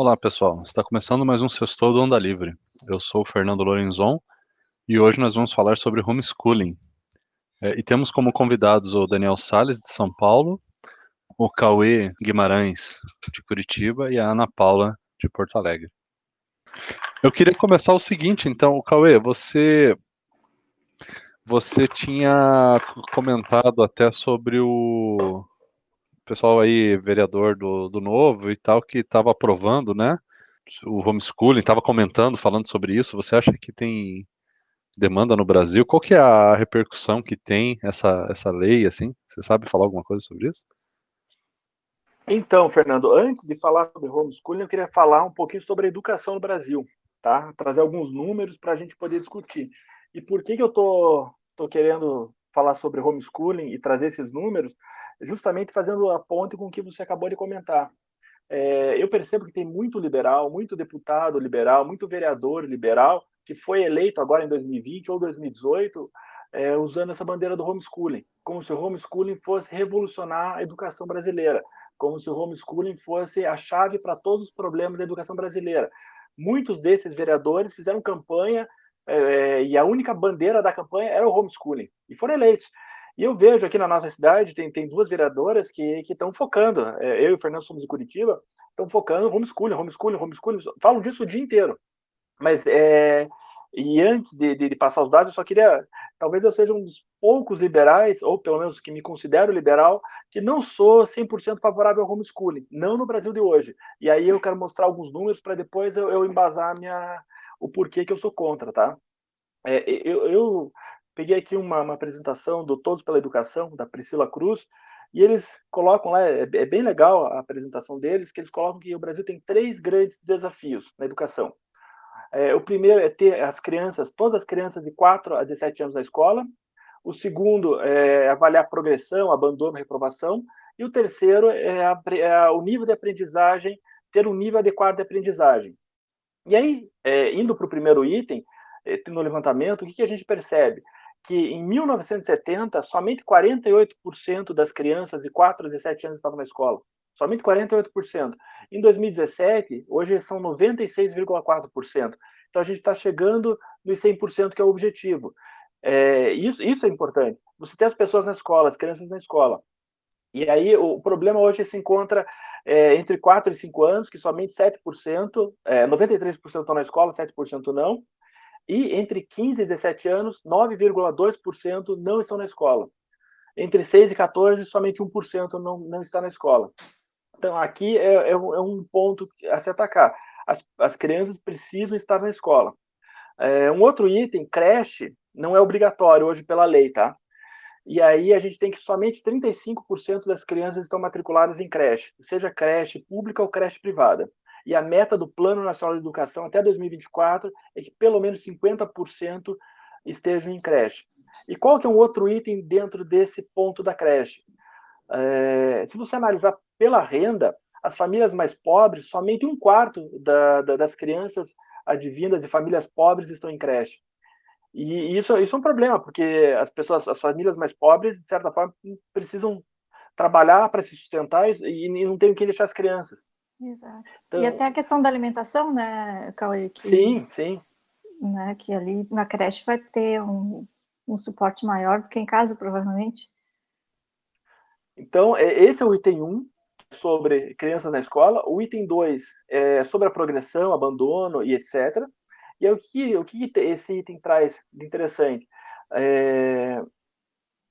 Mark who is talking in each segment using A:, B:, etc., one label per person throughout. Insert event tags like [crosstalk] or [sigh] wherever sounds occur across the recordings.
A: Olá, pessoal. Está começando mais um Sextou do Onda Livre. Eu sou o Fernando Lorenzon e hoje nós vamos falar sobre homeschooling. É, e temos como convidados o Daniel Sales de São Paulo, o Cauê Guimarães, de Curitiba, e a Ana Paula, de Porto Alegre. Eu queria começar o seguinte, então, Cauê, você você tinha comentado até sobre o pessoal aí, vereador do, do Novo e tal, que estava aprovando, né? O homeschooling, estava comentando, falando sobre isso. Você acha que tem demanda no Brasil? Qual que é a repercussão que tem essa, essa lei, assim? Você sabe falar alguma coisa sobre isso?
B: Então, Fernando, antes de falar sobre homeschooling, eu queria falar um pouquinho sobre a educação no Brasil, tá? Trazer alguns números para a gente poder discutir. E por que, que eu tô, tô querendo falar sobre homeschooling e trazer esses números? Justamente fazendo a ponte com o que você acabou de comentar. É, eu percebo que tem muito liberal, muito deputado liberal, muito vereador liberal que foi eleito agora em 2020 ou 2018 é, usando essa bandeira do homeschooling, como se o homeschooling fosse revolucionar a educação brasileira como se o homeschooling fosse a chave para todos os problemas da educação brasileira. Muitos desses vereadores fizeram campanha é, e a única bandeira da campanha era o homeschooling e foram eleitos. E eu vejo aqui na nossa cidade, tem, tem duas vereadoras que estão focando, é, eu e o Fernando somos de Curitiba, estão focando homeschooling, homeschooling, homeschooling, falam disso o dia inteiro. Mas é, e antes de, de, de, passar os dados, eu só queria. Talvez eu seja um dos poucos liberais, ou pelo menos que me considero liberal, que não sou 100% favorável ao homeschooling, não no Brasil de hoje. E aí eu quero mostrar alguns números para depois eu, eu, embasar minha, o porquê que eu sou contra, tá? É, eu, eu, peguei aqui uma, uma, apresentação do Todos pela Educação, da Priscila Cruz, e eles colocam lá, é, é bem legal a apresentação deles, que eles colocam que o Brasil tem três grandes desafios na educação. É, o primeiro é ter as crianças, todas as crianças de 4 a 17 anos na escola. O segundo é avaliar progressão, abandono, reprovação. E o terceiro é, a, é o nível de aprendizagem, ter um nível adequado de aprendizagem. E aí, é, indo para o primeiro item, é, no levantamento, o que, que a gente percebe? Que em 1970, somente 48% das crianças de 4 a 17 anos estavam na escola. Somente 48%. Em 2017, hoje são 96,4%. Então a gente está chegando nos 100% que é o objetivo. É, isso, isso é importante. Você tem as pessoas na escola, as crianças na escola. E aí o problema hoje se encontra é, entre 4 e 5 anos, que somente 7%, é, 93% estão na escola, 7% não. E entre 15 e 17 anos, 9,2% não estão na escola. Entre 6 e 14, somente 1% não, não está na escola. Então, aqui é, é, um é ponto a se atacar. As, as crianças precisam estar na escola. É, um outro item, creche, não é obrigatório hoje pela lei, tá? E aí a gente tem que somente 35% das crianças estão matriculadas em creche, seja creche pública ou creche privada. E a meta do Plano Nacional de Educação até 2024 é que pelo menos 50% estejam em creche. E qual que é um outro item dentro desse ponto da creche? É, se você analisar pela renda, as famílias mais pobres, somente um quarto da, da, das crianças advindas de famílias pobres estão em creche. E isso, isso é um problema, porque as pessoas, as famílias mais pobres, de certa forma, precisam trabalhar para se sustentar e, e não tem o que deixar as crianças.
C: Exato. Então, e até a questão da alimentação, né, Cauê? Que,
B: sim, sim.
C: Né, que ali na creche vai ter um, um suporte maior do que em casa, provavelmente.
B: Então, é, esse é o item 1 sobre crianças na escola. O item 2 é sobre a progressão, abandono e etc. E é o que, o que esse item traz de interessante? É,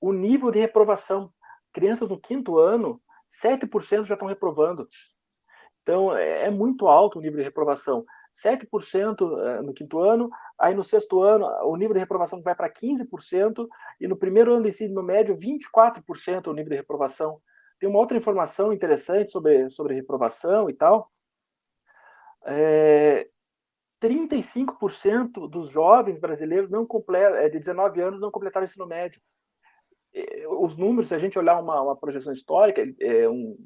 B: o nível de reprovação. Crianças no quinto ano, 7% já estão reprovando. Então, é, é muito alto o nível de reprovação. 7% é, no quinto ano, aí no sexto ano o nível de reprovação vai para 15%, e no primeiro ano de ensino médio, 24% é o nível de reprovação. Tem uma outra informação interessante sobre, sobre reprovação e tal. É, 35% dos jovens brasileiros não completam, é, de 19 anos não completaram o ensino médio. Os números, se a gente olhar uma, uma projeção histórica, é, um,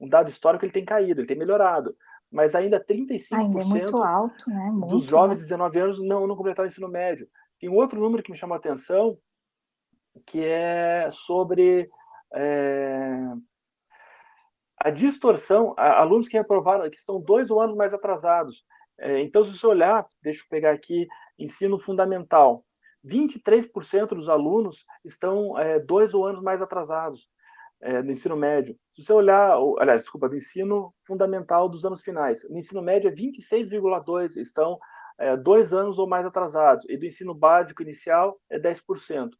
B: um dado histórico, ele tem caído, ele tem melhorado mas ainda 35%
C: ainda é alto, né?
B: dos jovens de 19 anos não, não completaram o ensino médio. Tem outro número que me chamou a atenção, que é sobre é, a distorção, alunos que reprovaram, que estão dois anos mais atrasados. É, então, se você olhar, deixa eu pegar aqui, ensino fundamental, 23% dos alunos estão é, dois ou anos mais atrasados é, no ensino médio. Se você olhar, aliás, desculpa, do ensino fundamental dos anos finais, no ensino médio é 26,2%, estão é, dois anos ou mais atrasados, e do ensino básico inicial é 10%.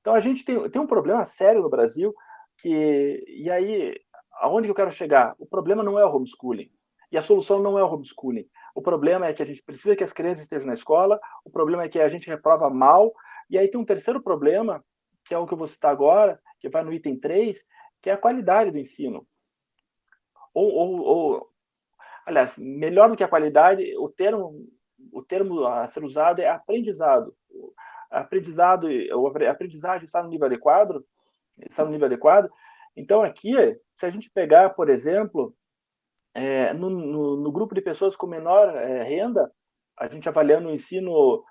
B: Então a gente tem, tem um problema sério no Brasil, que, e aí, aonde que eu quero chegar? O problema não é o homeschooling, e a solução não é o homeschooling. O problema é que a gente precisa que as crianças estejam na escola, o problema é que a gente reprova mal, e aí tem um terceiro problema, que é o que eu vou citar agora, que vai no item 3, que é a qualidade do ensino. Ou, ou, ou aliás, melhor do que a qualidade, o termo, o termo a ser usado é aprendizado. Aprendizado, a aprendizagem está no nível adequado, está no nível adequado. Então aqui, se a gente pegar, por exemplo, é, no, no, no, grupo de pessoas com menor é, renda, a gente avaliando o ensino,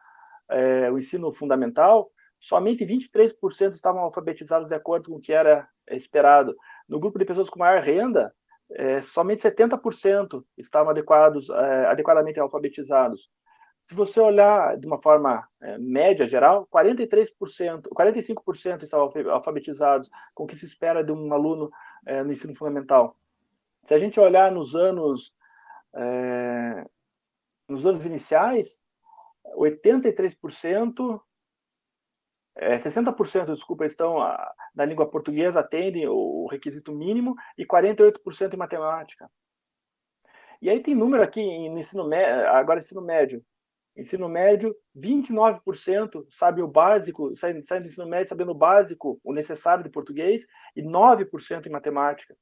B: é, o ensino fundamental, somente 23% estavam alfabetizados de acordo com o que era esperado. No grupo de pessoas com maior renda, é, somente 70% estavam adequados, é, adequadamente alfabetizados. Se você olhar de uma forma é, média geral, 43%, 45% estavam alfabetizados, com o que se espera de um aluno no ensino fundamental. Se a gente olhar nos anos é, nos anos iniciais, 83%, é, 60%, desculpa, estão a, na língua portuguesa, atendem o requisito mínimo, e 48% em matemática. E aí tem número aqui no ensino médio, agora ensino médio. Ensino médio, 29% sabe o básico, sai, sai do ensino médio sabendo o básico, o necessário de português, e 9% em matemática.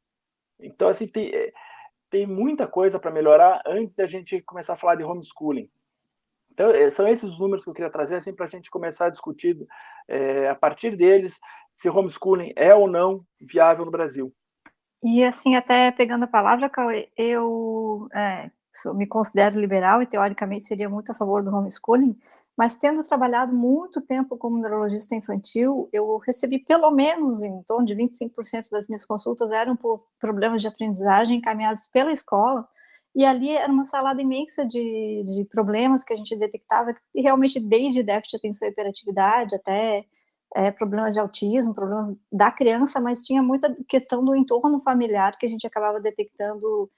B: Então, assim, tem, é, tem muita coisa para melhorar antes da gente começar a falar de homeschooling. Então, é, são esses os números que eu queria trazer, assim, para a gente começar a discutir, é, a partir deles, se homeschooling é ou não viável no Brasil.
C: E, assim, até pegando a palavra, Cauê, eu é, sou, me considero liberal e, teoricamente, seria muito a favor do homeschooling, mas tendo trabalhado muito tempo como neurologista infantil, eu recebi pelo menos em torno de 25% das minhas consultas eram por problemas de aprendizagem encaminhados pela escola, e ali era uma salada imensa de, de problemas que a gente detectava, e realmente desde déficit de atenção e hiperatividade até é, problemas de autismo, problemas da criança, mas tinha muita questão do entorno familiar que a gente acabava detectando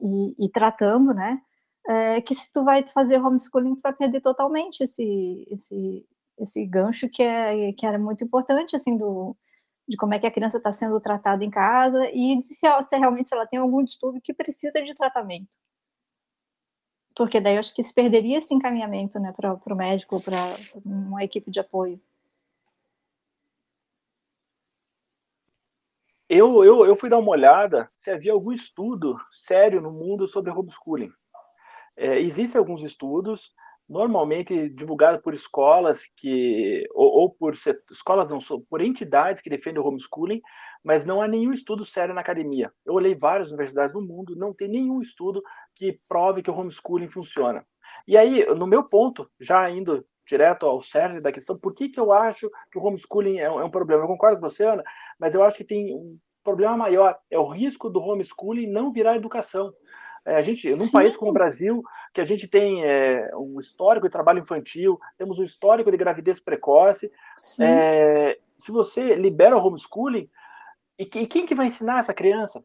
C: e, e tratando, né? é, que se tu vai fazer homeschooling, tu vai perder totalmente esse, esse, esse gancho que, é, que era muito importante, assim, do, de como é que a criança está sendo tratada em casa e se, se realmente se ela tem algum distúrbio que precisa de tratamento. Porque daí eu acho que se perderia esse encaminhamento né, para o médico, para uma equipe de apoio.
B: Eu, eu, eu fui dar uma olhada se havia algum estudo sério no mundo sobre homeschooling. É, existem alguns estudos, normalmente divulgados por escolas que ou, ou por escolas não por entidades que defendem o homeschooling, mas não há nenhum estudo sério na academia. Eu olhei várias universidades no mundo, não tem nenhum estudo que prove que o homeschooling funciona. E aí, no meu ponto, já indo direto ao cerne da questão, por que, que eu acho que o homeschooling é um, é um problema? Eu concordo com você, Ana, mas eu acho que tem um problema maior, é o risco do homeschooling não virar educação. É, a gente, num Sim. país como o Brasil, que a gente tem é, um histórico de trabalho infantil, temos um histórico de gravidez precoce, é, se você libera o homeschooling, e, e, quem que vai ensinar essa criança?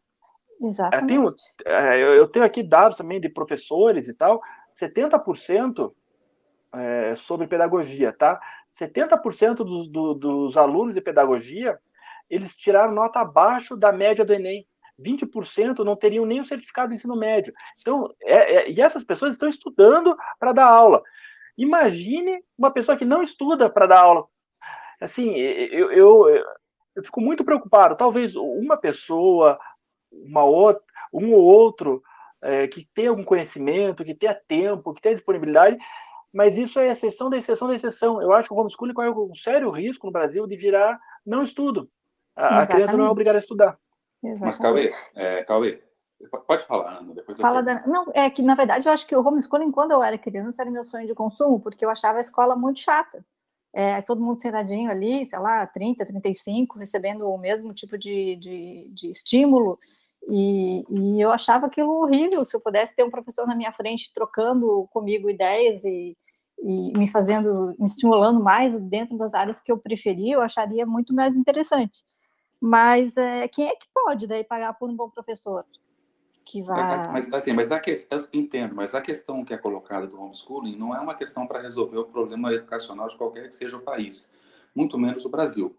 C: Exatamente.
B: Eu tenho, é, eu tenho aqui dados também de professores e tal, 70% é, sobre pedagogia, tá? 70% dos, do, dos alunos de pedagogia, eles tiraram nota abaixo da média do Enem. 20% não teriam nem o certificado de ensino médio. Então, é, é, e essas pessoas estão estudando para dar aula. Imagine uma pessoa que não estuda para dar aula. Assim, eu, eu, eu, fico muito preocupado. Talvez uma pessoa, uma outra, um ou outro é, que tenha algum conhecimento, que tenha tempo, que tenha disponibilidade, mas isso é exceção da exceção da exceção. Eu acho que o homeschooling corre um sério risco no Brasil de virar não estudo. A, a criança não é obrigada a estudar.
D: Exatamente. Mas, Cauê, é, Cauê, pode falar, Ana, depois eu
C: Fala da... Não, é que, na verdade, eu acho que o homeschooling, quando eu era criança, era meu sonho de consumo, porque eu achava a escola muito chata. É, todo mundo sentadinho ali, sei lá, 30, 35, recebendo o mesmo tipo de, de, de estímulo, E, e, eu achava aquilo horrível. Se eu pudesse ter um professor na minha frente trocando comigo ideias e, e me fazendo, me estimulando mais dentro das áreas que eu preferia, eu acharia muito mais interessante. Mas é, quem é que pode daí pagar por um bom professor? Que vai...
D: Mas assim, mas a questão, eu entendo, mas a questão que é colocada do homeschooling não é uma questão para resolver o problema educacional de qualquer que seja o país, muito menos o Brasil.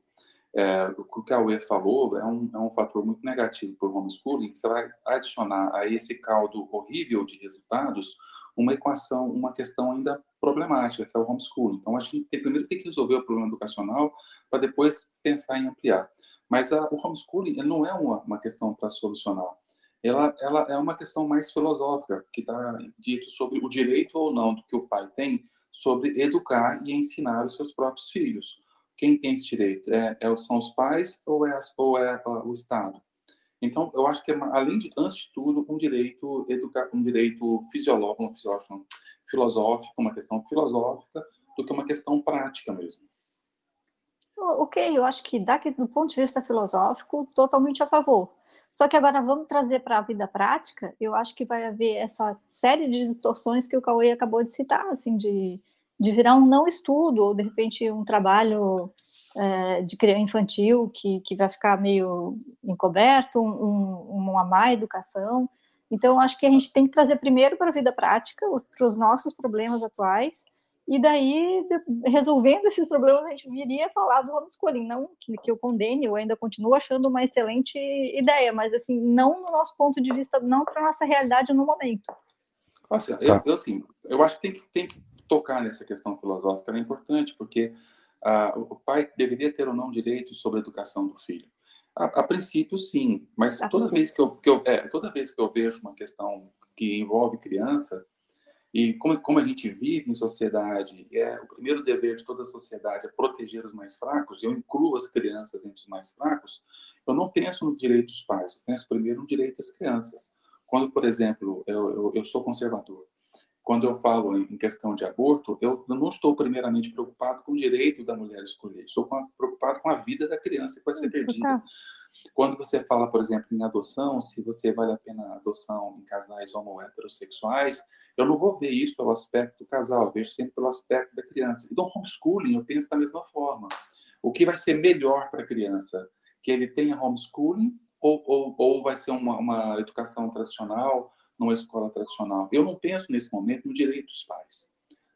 D: É, o que a UE falou é um, é um fator muito negativo para o homeschooling, você vai adicionar a esse caldo horrível de resultados uma equação, uma questão ainda problemática, que é o homeschooling. Então, a gente tem, primeiro tem que resolver o problema educacional para depois pensar em ampliar. Mas a, o homeschooling não é uma, uma questão para solucionar. Ela, ela é uma questão mais filosófica, que está dito sobre o direito ou não do que o pai tem sobre educar e ensinar os seus próprios filhos. Quem tem esse direito? É, é são os pais ou é, ou é o Estado? Então, eu acho que, é além de, antes de tudo, um direito, educa, um direito fisiológico, um fisiológico, filosófico, uma questão filosófica, do que uma questão prática mesmo.
C: Ok, eu acho que daqui, do ponto de vista filosófico, totalmente a favor. Só que agora vamos trazer para a vida prática, eu acho que vai haver essa série de distorções que o Cauê acabou de citar, assim, de, de virar um não estudo, ou de repente um trabalho é, de criança infantil que, que vai ficar meio encoberto, um, uma má educação. Então, acho que a gente tem que trazer primeiro para a vida prática, para os nossos problemas atuais, e daí, resolvendo esses problemas, a gente viria falar do homeschooling. Não que, que eu condene, eu ainda continuo achando uma excelente ideia, mas assim, não no nosso ponto de vista, não para a nossa realidade no momento.
D: Nossa, tá. eu, eu, assim, eu acho que tem, que tem que tocar nessa questão filosófica, é importante, porque ah, o pai deveria ter ou não direito sobre a educação do filho. A, a princípio, sim, mas toda vez que eu, que eu é, toda vez que eu vejo uma questão que envolve criança, e como, como a gente vive em sociedade, é o primeiro dever de toda a sociedade é proteger os mais fracos, eu incluo as crianças entre os mais fracos, eu não penso no direito dos pais, eu penso primeiro no direito das crianças. Quando, por exemplo, eu, eu, eu sou conservador, quando eu falo em questão de aborto, eu não estou primeiramente preocupado com o direito da mulher escolher, estou preocupado com a vida da criança que vai ser perdida. Quando você fala, por exemplo, em adoção, se você vale a pena a adoção em casais homo-heterossexuais, eu não vou ver isso pelo aspecto do casal, eu vejo sempre pelo aspecto da criança. E do homeschooling, eu penso da mesma forma. O que vai ser melhor para a criança? Que ele tenha homeschooling ou, ou, ou vai ser uma, uma educação tradicional, numa escola tradicional? Eu não penso nesse momento no direito dos pais.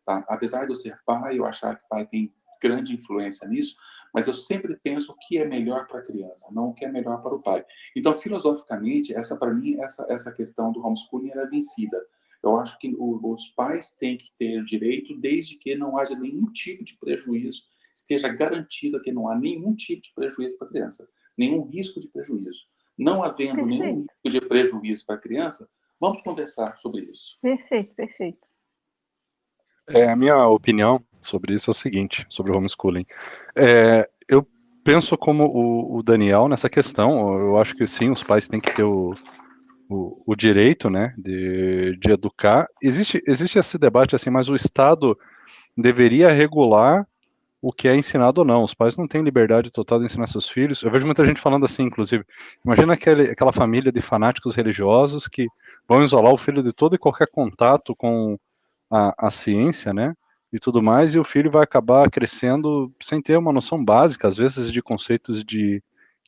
D: Tá? Apesar de eu ser pai, eu achar que pai tem grande influência nisso, mas eu sempre penso o que é melhor para a criança, não o que é melhor para o pai. Então, filosoficamente, essa para mim, essa, essa questão do homeschooling era vencida. Eu acho que o, os pais têm que ter direito desde que não haja nenhum tipo de prejuízo, esteja garantido que não há nenhum tipo de prejuízo para a criança, nenhum risco de prejuízo. Não havendo perfeito. nenhum risco de prejuízo para a criança, vamos conversar sobre isso.
C: Perfeito, perfeito.
A: É, a minha opinião sobre isso é o seguinte, sobre o homeschooling. É, eu penso como o, o, Daniel nessa questão. Eu acho que sim, os pais têm que ter o, o, o direito, né, de, de educar. Existe, existe esse debate assim, mas o Estado deveria regular o que é ensinado ou não. Os pais não têm liberdade total de ensinar seus filhos. Eu vejo muita gente falando assim, inclusive. Imagina aquele, aquela família de fanáticos religiosos que vão isolar o filho de todo e qualquer contato com a, a ciência, né? e tudo mais, e o filho vai acabar crescendo sem ter uma noção básica, às vezes, de conceitos de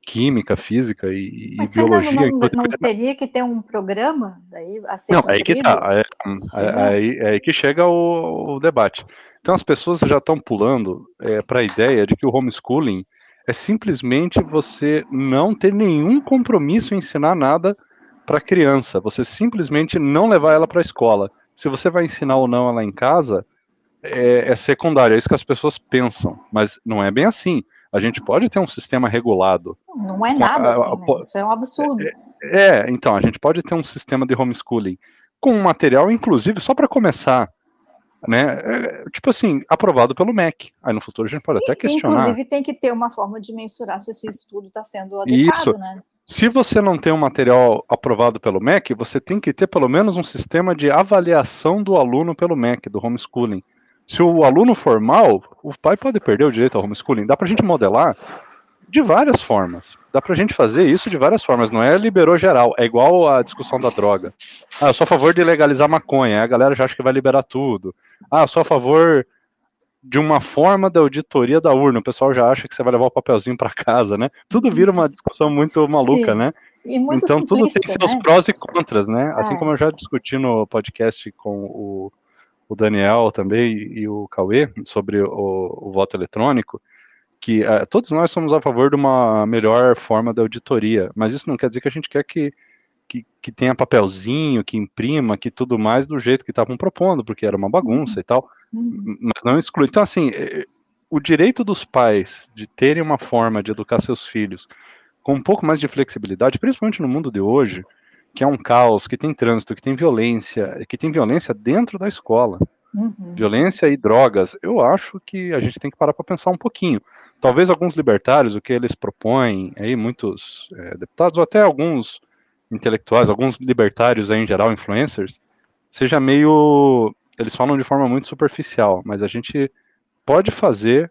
A: química, física e,
C: Mas,
A: biologia.
C: Fernando, não, não teria que ter um programa daí a ser
A: Não, aí que tá, é, é, aí, aí que chega o, o, debate. Então as pessoas já estão pulando é, para a ideia de que o homeschooling é simplesmente você não ter nenhum compromisso em ensinar nada para a criança, você simplesmente não levar ela para a escola. Se você vai ensinar ou não ela em casa, é, é secundário, é isso que as pessoas pensam, mas não é bem assim. A gente pode ter um sistema regulado.
C: Não é nada assim, né? isso é um absurdo. É,
A: é, então, a gente pode ter um sistema de homeschooling com um material, inclusive, só para começar, né? É, tipo assim, aprovado pelo MEC. Aí no futuro a gente pode até questionar.
C: Inclusive tem que ter uma forma de mensurar se esse estudo está sendo adequado, Isso. né?
A: Se você não tem um material aprovado pelo MEC, você tem que ter pelo menos um sistema de avaliação do aluno pelo MEC, do homeschooling. Se o aluno for mal, o pai pode perder o direito ao homeschooling. Dá para a gente modelar de várias formas. Dá pra gente fazer isso de várias formas, não é liberou geral, é igual a discussão da droga. Ah, eu sou a favor de legalizar maconha, a galera já acha que vai liberar tudo. Ah, eu sou a favor de uma forma da auditoria da urna, o pessoal já acha que você vai levar o papelzinho para casa, né? Tudo vira uma discussão muito maluca, Sim. né? então tudo tem seus né? prós e contras, né? Assim é. como eu já discuti no podcast com o, o Daniel também e o Cauê sobre o, o voto eletrônico, que uh, todos nós somos a favor de uma melhor forma de auditoria, mas isso não quer dizer que a gente quer que, que, que tenha papelzinho, que imprima, que tudo mais do jeito que estavam propondo, porque era uma bagunça e tal, mas não exclui. Então, assim, eh, o direito dos pais de terem uma forma de educar seus filhos com um pouco mais de flexibilidade, principalmente no mundo de hoje, que é um caos, que tem trânsito, que tem violência, que tem violência dentro da escola. Uhum. Violência e drogas, eu acho que a gente tem que parar para pensar um pouquinho. Talvez alguns libertários, o que eles propõem, aí muitos é, deputados, ou até alguns intelectuais, alguns libertários aí em geral, influencers, seja meio. Eles falam de forma muito superficial, mas a gente pode fazer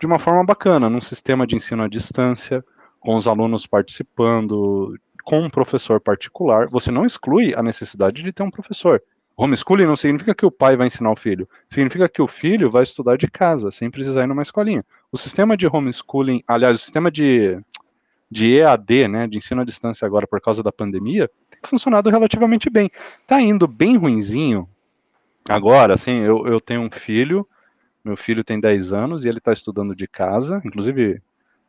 A: de uma forma bacana, num sistema de ensino à distância, com os alunos participando, com um professor particular. Você não exclui a necessidade de ter um professor. Homeschooling não significa que o pai vai ensinar o filho, significa que o filho vai estudar de casa, sem precisar ir numa escolinha. O sistema de homeschooling, aliás, o sistema de, de EAD, né, de ensino à distância agora por causa da pandemia, tem funcionado relativamente bem. Tá indo bem ruinzinho agora, assim, eu, eu tenho um filho, meu filho tem 10 anos e ele está estudando de casa, inclusive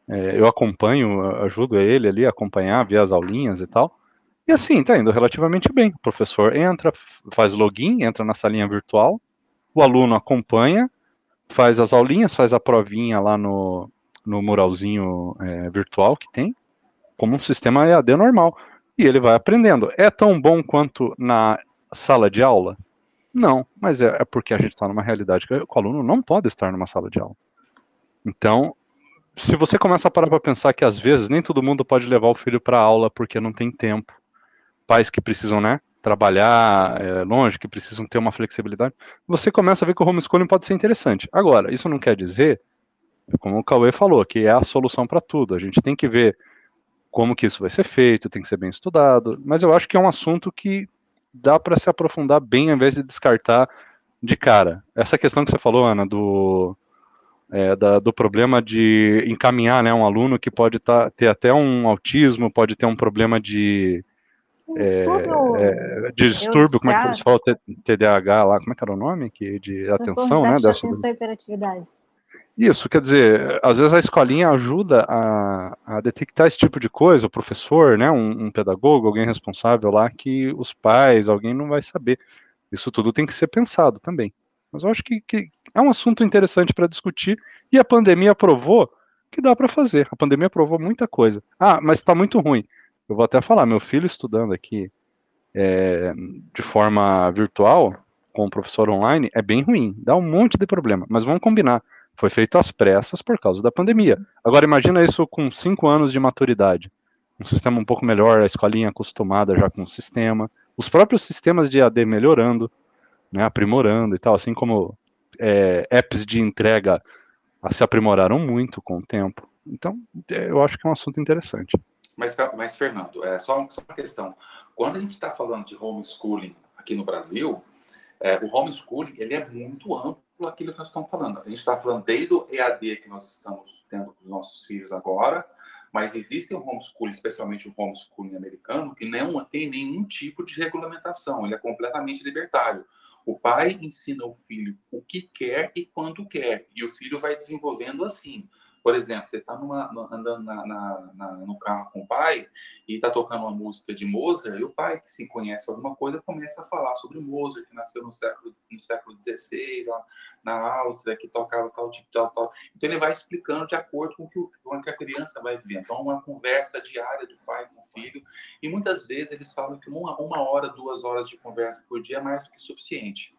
A: é, eu acompanho, ajudo ele ali a acompanhar, ver as aulinhas e tal. E assim, tá indo relativamente bem. O professor entra, faz login, entra na salinha virtual, o aluno acompanha, faz as aulinhas, faz a provinha lá no, no muralzinho é, virtual que tem, como um sistema EAD normal. E ele vai aprendendo. É tão bom quanto na sala de aula? Não, mas é, é porque a gente está numa realidade que o aluno não pode estar numa sala de aula. Então, se você começa a parar para pensar que às vezes nem todo mundo pode levar o filho para aula porque não tem tempo, pais que precisam, né, trabalhar é, longe, que precisam ter uma flexibilidade, você começa a ver que o homeschooling pode ser interessante. Agora, isso não quer dizer, como o Cauê falou, que é a solução para tudo. A gente tem que ver como que isso vai ser feito, tem que ser bem estudado, mas eu acho que é um assunto que dá para se aprofundar bem ao invés de descartar de cara. Essa questão que você falou, Ana, do é, da, do problema de encaminhar né, um aluno que pode tá, ter até um autismo, pode ter um problema de um distúrbio, é, é, de distúrbio, como é que falam, TDAH lá, como é que era o nome? Que, de atenção, né?
C: De atenção e hiperatividade.
A: Isso, quer dizer, às vezes a escolinha ajuda a, a detectar esse tipo de coisa, o professor, né, um, um, pedagogo, alguém responsável lá, que os pais, alguém não vai saber. Isso tudo tem que ser pensado também. Mas eu acho que, que é um assunto interessante para discutir e a pandemia provou que dá para fazer. A pandemia provou muita coisa. Ah, mas está muito ruim. Eu vou até falar, meu filho estudando aqui é, de forma virtual, com o professor online, é bem ruim, dá um monte de problema. Mas vamos combinar, foi feito às pressas por causa da pandemia. Agora imagina isso com cinco anos de maturidade. Um sistema um pouco melhor, a escolinha acostumada já com o sistema, os próprios sistemas de AD melhorando, né, aprimorando e tal, assim como é, apps de entrega se aprimoraram muito com o tempo. Então, é, eu acho que é um assunto interessante.
D: Mas, mas Fernando, é só, uma questão. Quando a gente está falando de homeschooling aqui no Brasil, é, o homeschooling ele é muito amplo aquilo que nós estamos falando. A gente está falando desde o EAD que nós estamos tendo com os nossos filhos agora, mas existe um homeschooling, especialmente o homeschooling americano, que não tem nenhum tipo de regulamentação, ele é completamente libertário. O pai ensina o filho o que quer e quando quer, e o filho vai desenvolvendo assim. Por exemplo, você está andando na, na, na, no carro com o pai e está tocando uma música de Mozart, e o pai, que se conhece alguma coisa, começa a falar sobre Mozart, que nasceu no século, no século XVI, lá na Áustria, que tocava tal tipo, tal, tal. Então, ele vai explicando de acordo com o que, com que a criança vai vivendo. Então, uma conversa diária do pai com o filho. E muitas vezes eles falam que uma, uma hora, duas horas de conversa por dia é mais do que suficiente.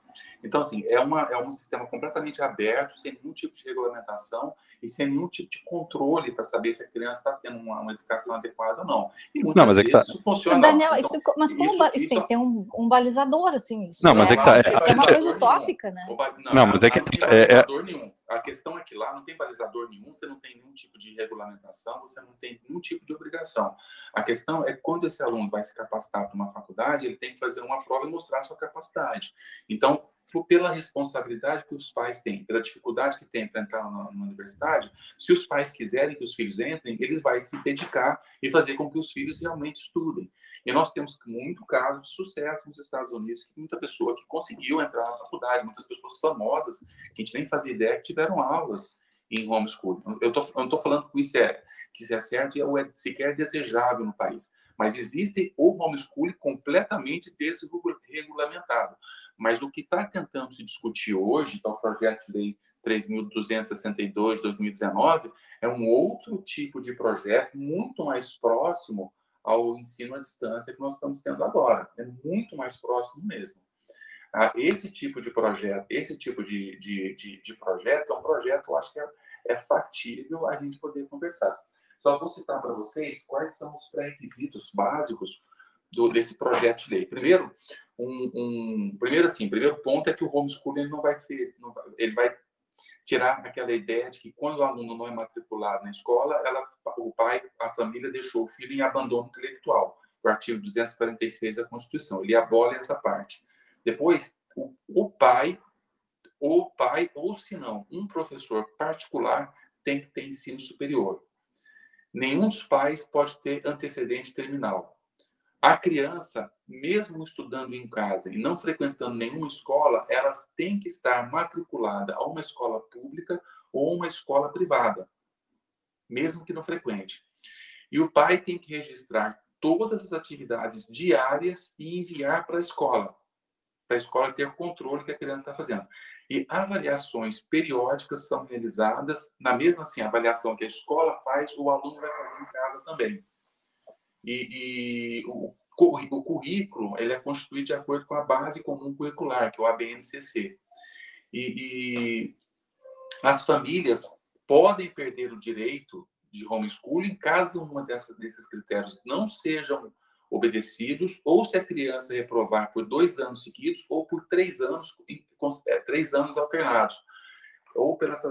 D: Então, assim, é, uma, é um sistema completamente aberto, sem nenhum tipo de regulamentação e sem nenhum tipo de controle para saber se a criança está tendo uma, uma, educação adequada ou não. E muitas não, mas vezes é que tá... isso funciona.
C: Daniel, então, isso, mas como isso, isso tem que ter um, um, balizador, assim, isso.
A: Não, mas é, é que tá.
C: Isso é, é uma coisa utópica, né?
A: Não, não, mas é que.
D: Não tem é, balizador nenhum. A questão é que lá não tem balizador nenhum, você não tem nenhum tipo de regulamentação, você não tem nenhum tipo de obrigação. A questão é quando esse aluno vai se capacitar para uma faculdade, ele tem que fazer uma prova e mostrar a sua capacidade. Então, pela responsabilidade que os pais têm, pela dificuldade que tem para entrar na, universidade, se os pais quiserem que os filhos entrem, eles vão se dedicar e fazer com que os filhos realmente estudem. E nós temos muito caso de sucesso nos Estados Unidos, que muita pessoa que conseguiu entrar na faculdade, muitas pessoas famosas, que a gente nem fazia ideia, que tiveram aulas em homeschooling. Eu, tô, eu não estou falando que isso é, que isso é certo ou é sequer desejável no país, mas existe o homeschooling completamente desregulamentado. Mas o que está tentando se discutir hoje, é o projeto de lei 3.262 de 2019, é um outro tipo de projeto muito mais próximo ao ensino à distância que nós estamos tendo agora. É muito mais próximo mesmo. Ah, esse tipo de projeto, esse tipo de, de, de, de projeto é um projeto, eu acho que é, é factível a gente poder conversar. Só vou citar para vocês quais são os pré-requisitos básicos do, desse projeto de lei. Primeiro, um, um, primeiro assim, primeiro ponto é que o homeschooling não vai ser, não vai, ele vai tirar aquela ideia de que quando o aluno não é matriculado na escola, ela, o pai, a família deixou o filho em abandono intelectual, o artigo 246 da Constituição. Ele abole essa parte. Depois, o, o pai, o pai ou se não, um professor particular tem que ter ensino superior. Nenhum dos pais pode ter antecedente terminal. A criança, mesmo estudando em casa e não frequentando nenhuma escola, elas têm que estar matriculada a uma escola pública ou uma escola privada, mesmo que não frequente. E o pai tem que registrar todas as atividades diárias e enviar para a escola, para a escola ter o controle que a criança está fazendo. E avaliações periódicas são realizadas, na mesma assim, avaliação que a escola faz, o aluno vai fazer em casa também. E, e o, o, currículo ele é constituído de acordo com a base comum curricular, que é o ABNCC. E, e as famílias podem perder o direito de homeschooling caso uma dessas, desses critérios não sejam obedecidos, ou se a criança reprovar por dois anos seguidos, ou por três anos, é, três anos alternados, ou pelas,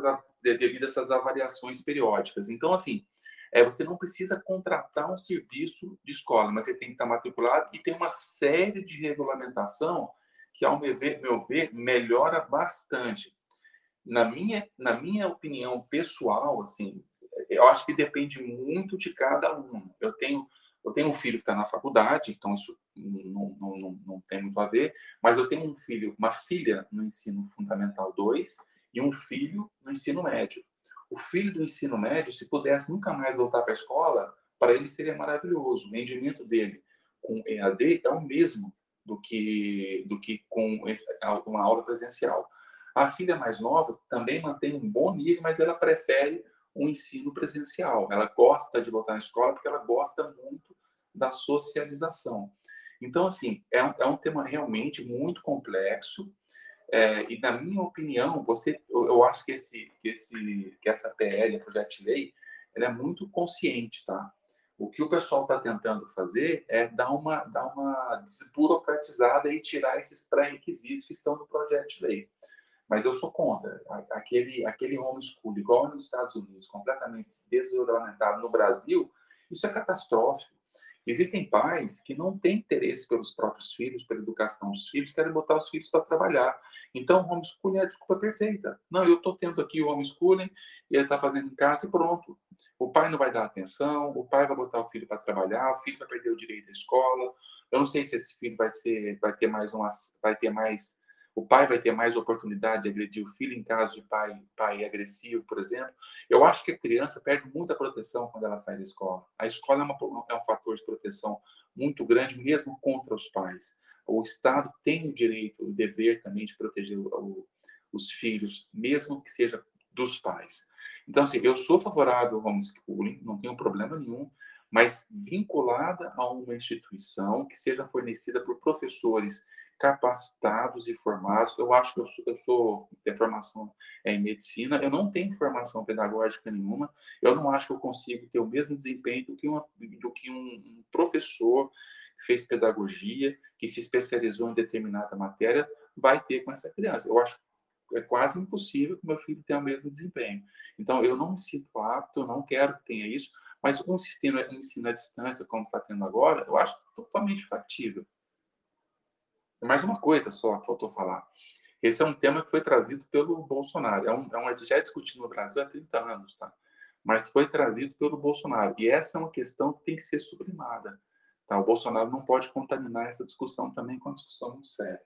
D: devido a essas avaliações periódicas. Então, assim, é, você não precisa contratar um serviço de escola, mas você tem que estar matriculado e tem uma série de regulamentação que, ao meu ver, meu ver melhora bastante. Na minha, na minha opinião pessoal, assim, eu acho que depende muito de cada um. Eu tenho, eu tenho um filho que está na faculdade, então isso não, não, não, não tem muito a ver, mas eu tenho um filho, uma filha no ensino fundamental 2 e um filho no ensino médio o filho do ensino médio, se pudesse nunca mais voltar para a escola, para ele seria maravilhoso. O rendimento dele com EAD é o mesmo do que, do que com uma aula presencial. A filha mais nova também mantém um bom nível, mas ela prefere um ensino presencial. Ela gosta de voltar à escola porque ela gosta muito da socialização. Então, assim, é um, é um tema realmente muito complexo. É, e na minha opinião, você, eu, eu acho que esse, que esse, que essa PL, a projeto de lei, ela é muito consciente, tá? O que o pessoal está tentando fazer é dar uma, dar uma desburocratizada e tirar esses pré-requisitos que estão no projeto de lei. Mas eu sou contra. Aquele, aquele homeschool, igual nos Estados Unidos, completamente desregulamentado no Brasil, isso é catastrófico. Existem pais que não têm interesse pelos próprios filhos, pela educação dos filhos, querem botar os filhos para trabalhar. Então, homeschooling é a desculpa perfeita. Não, eu estou tendo aqui o homeschooling ele está fazendo em casa e pronto. O pai não vai dar atenção, o pai vai botar o filho para trabalhar, o filho vai perder o direito à escola. Eu não sei se esse filho vai ser, vai ter mais uma, vai ter mais o pai vai ter mais oportunidade de agredir o filho em caso de pai, pai agressivo, por exemplo. Eu acho que a criança perde muita proteção quando ela sai da escola. A escola é, uma, é um fator de proteção muito grande, mesmo contra os pais. O Estado tem o direito, o dever também de proteger o, os filhos, mesmo que seja dos pais. Então, assim, eu sou favorável ao homeschooling, não tenho problema nenhum, mas vinculada a uma instituição que seja fornecida por professores capacitados e formados. Eu acho que eu sou, eu sou de formação em medicina, eu não tenho formação pedagógica nenhuma, eu não acho que eu consigo ter o mesmo desempenho do que, uma, do que um professor que fez pedagogia, que se especializou em determinada matéria, vai ter com essa criança. Eu acho é quase impossível que meu filho tenha o mesmo desempenho. Então, eu não me sinto apto, eu não quero que tenha isso, mas um sistema de ensino à distância, como está tendo agora, eu acho totalmente factível. Mais uma coisa só que faltou falar. Esse é um tema que foi trazido pelo Bolsonaro. É, um, é uma já é discutido no Brasil há 30 anos, tá? Mas foi trazido pelo Bolsonaro. E essa é uma questão que tem que ser sublimada. Tá? O Bolsonaro não pode contaminar essa discussão também com uma discussão muito séria.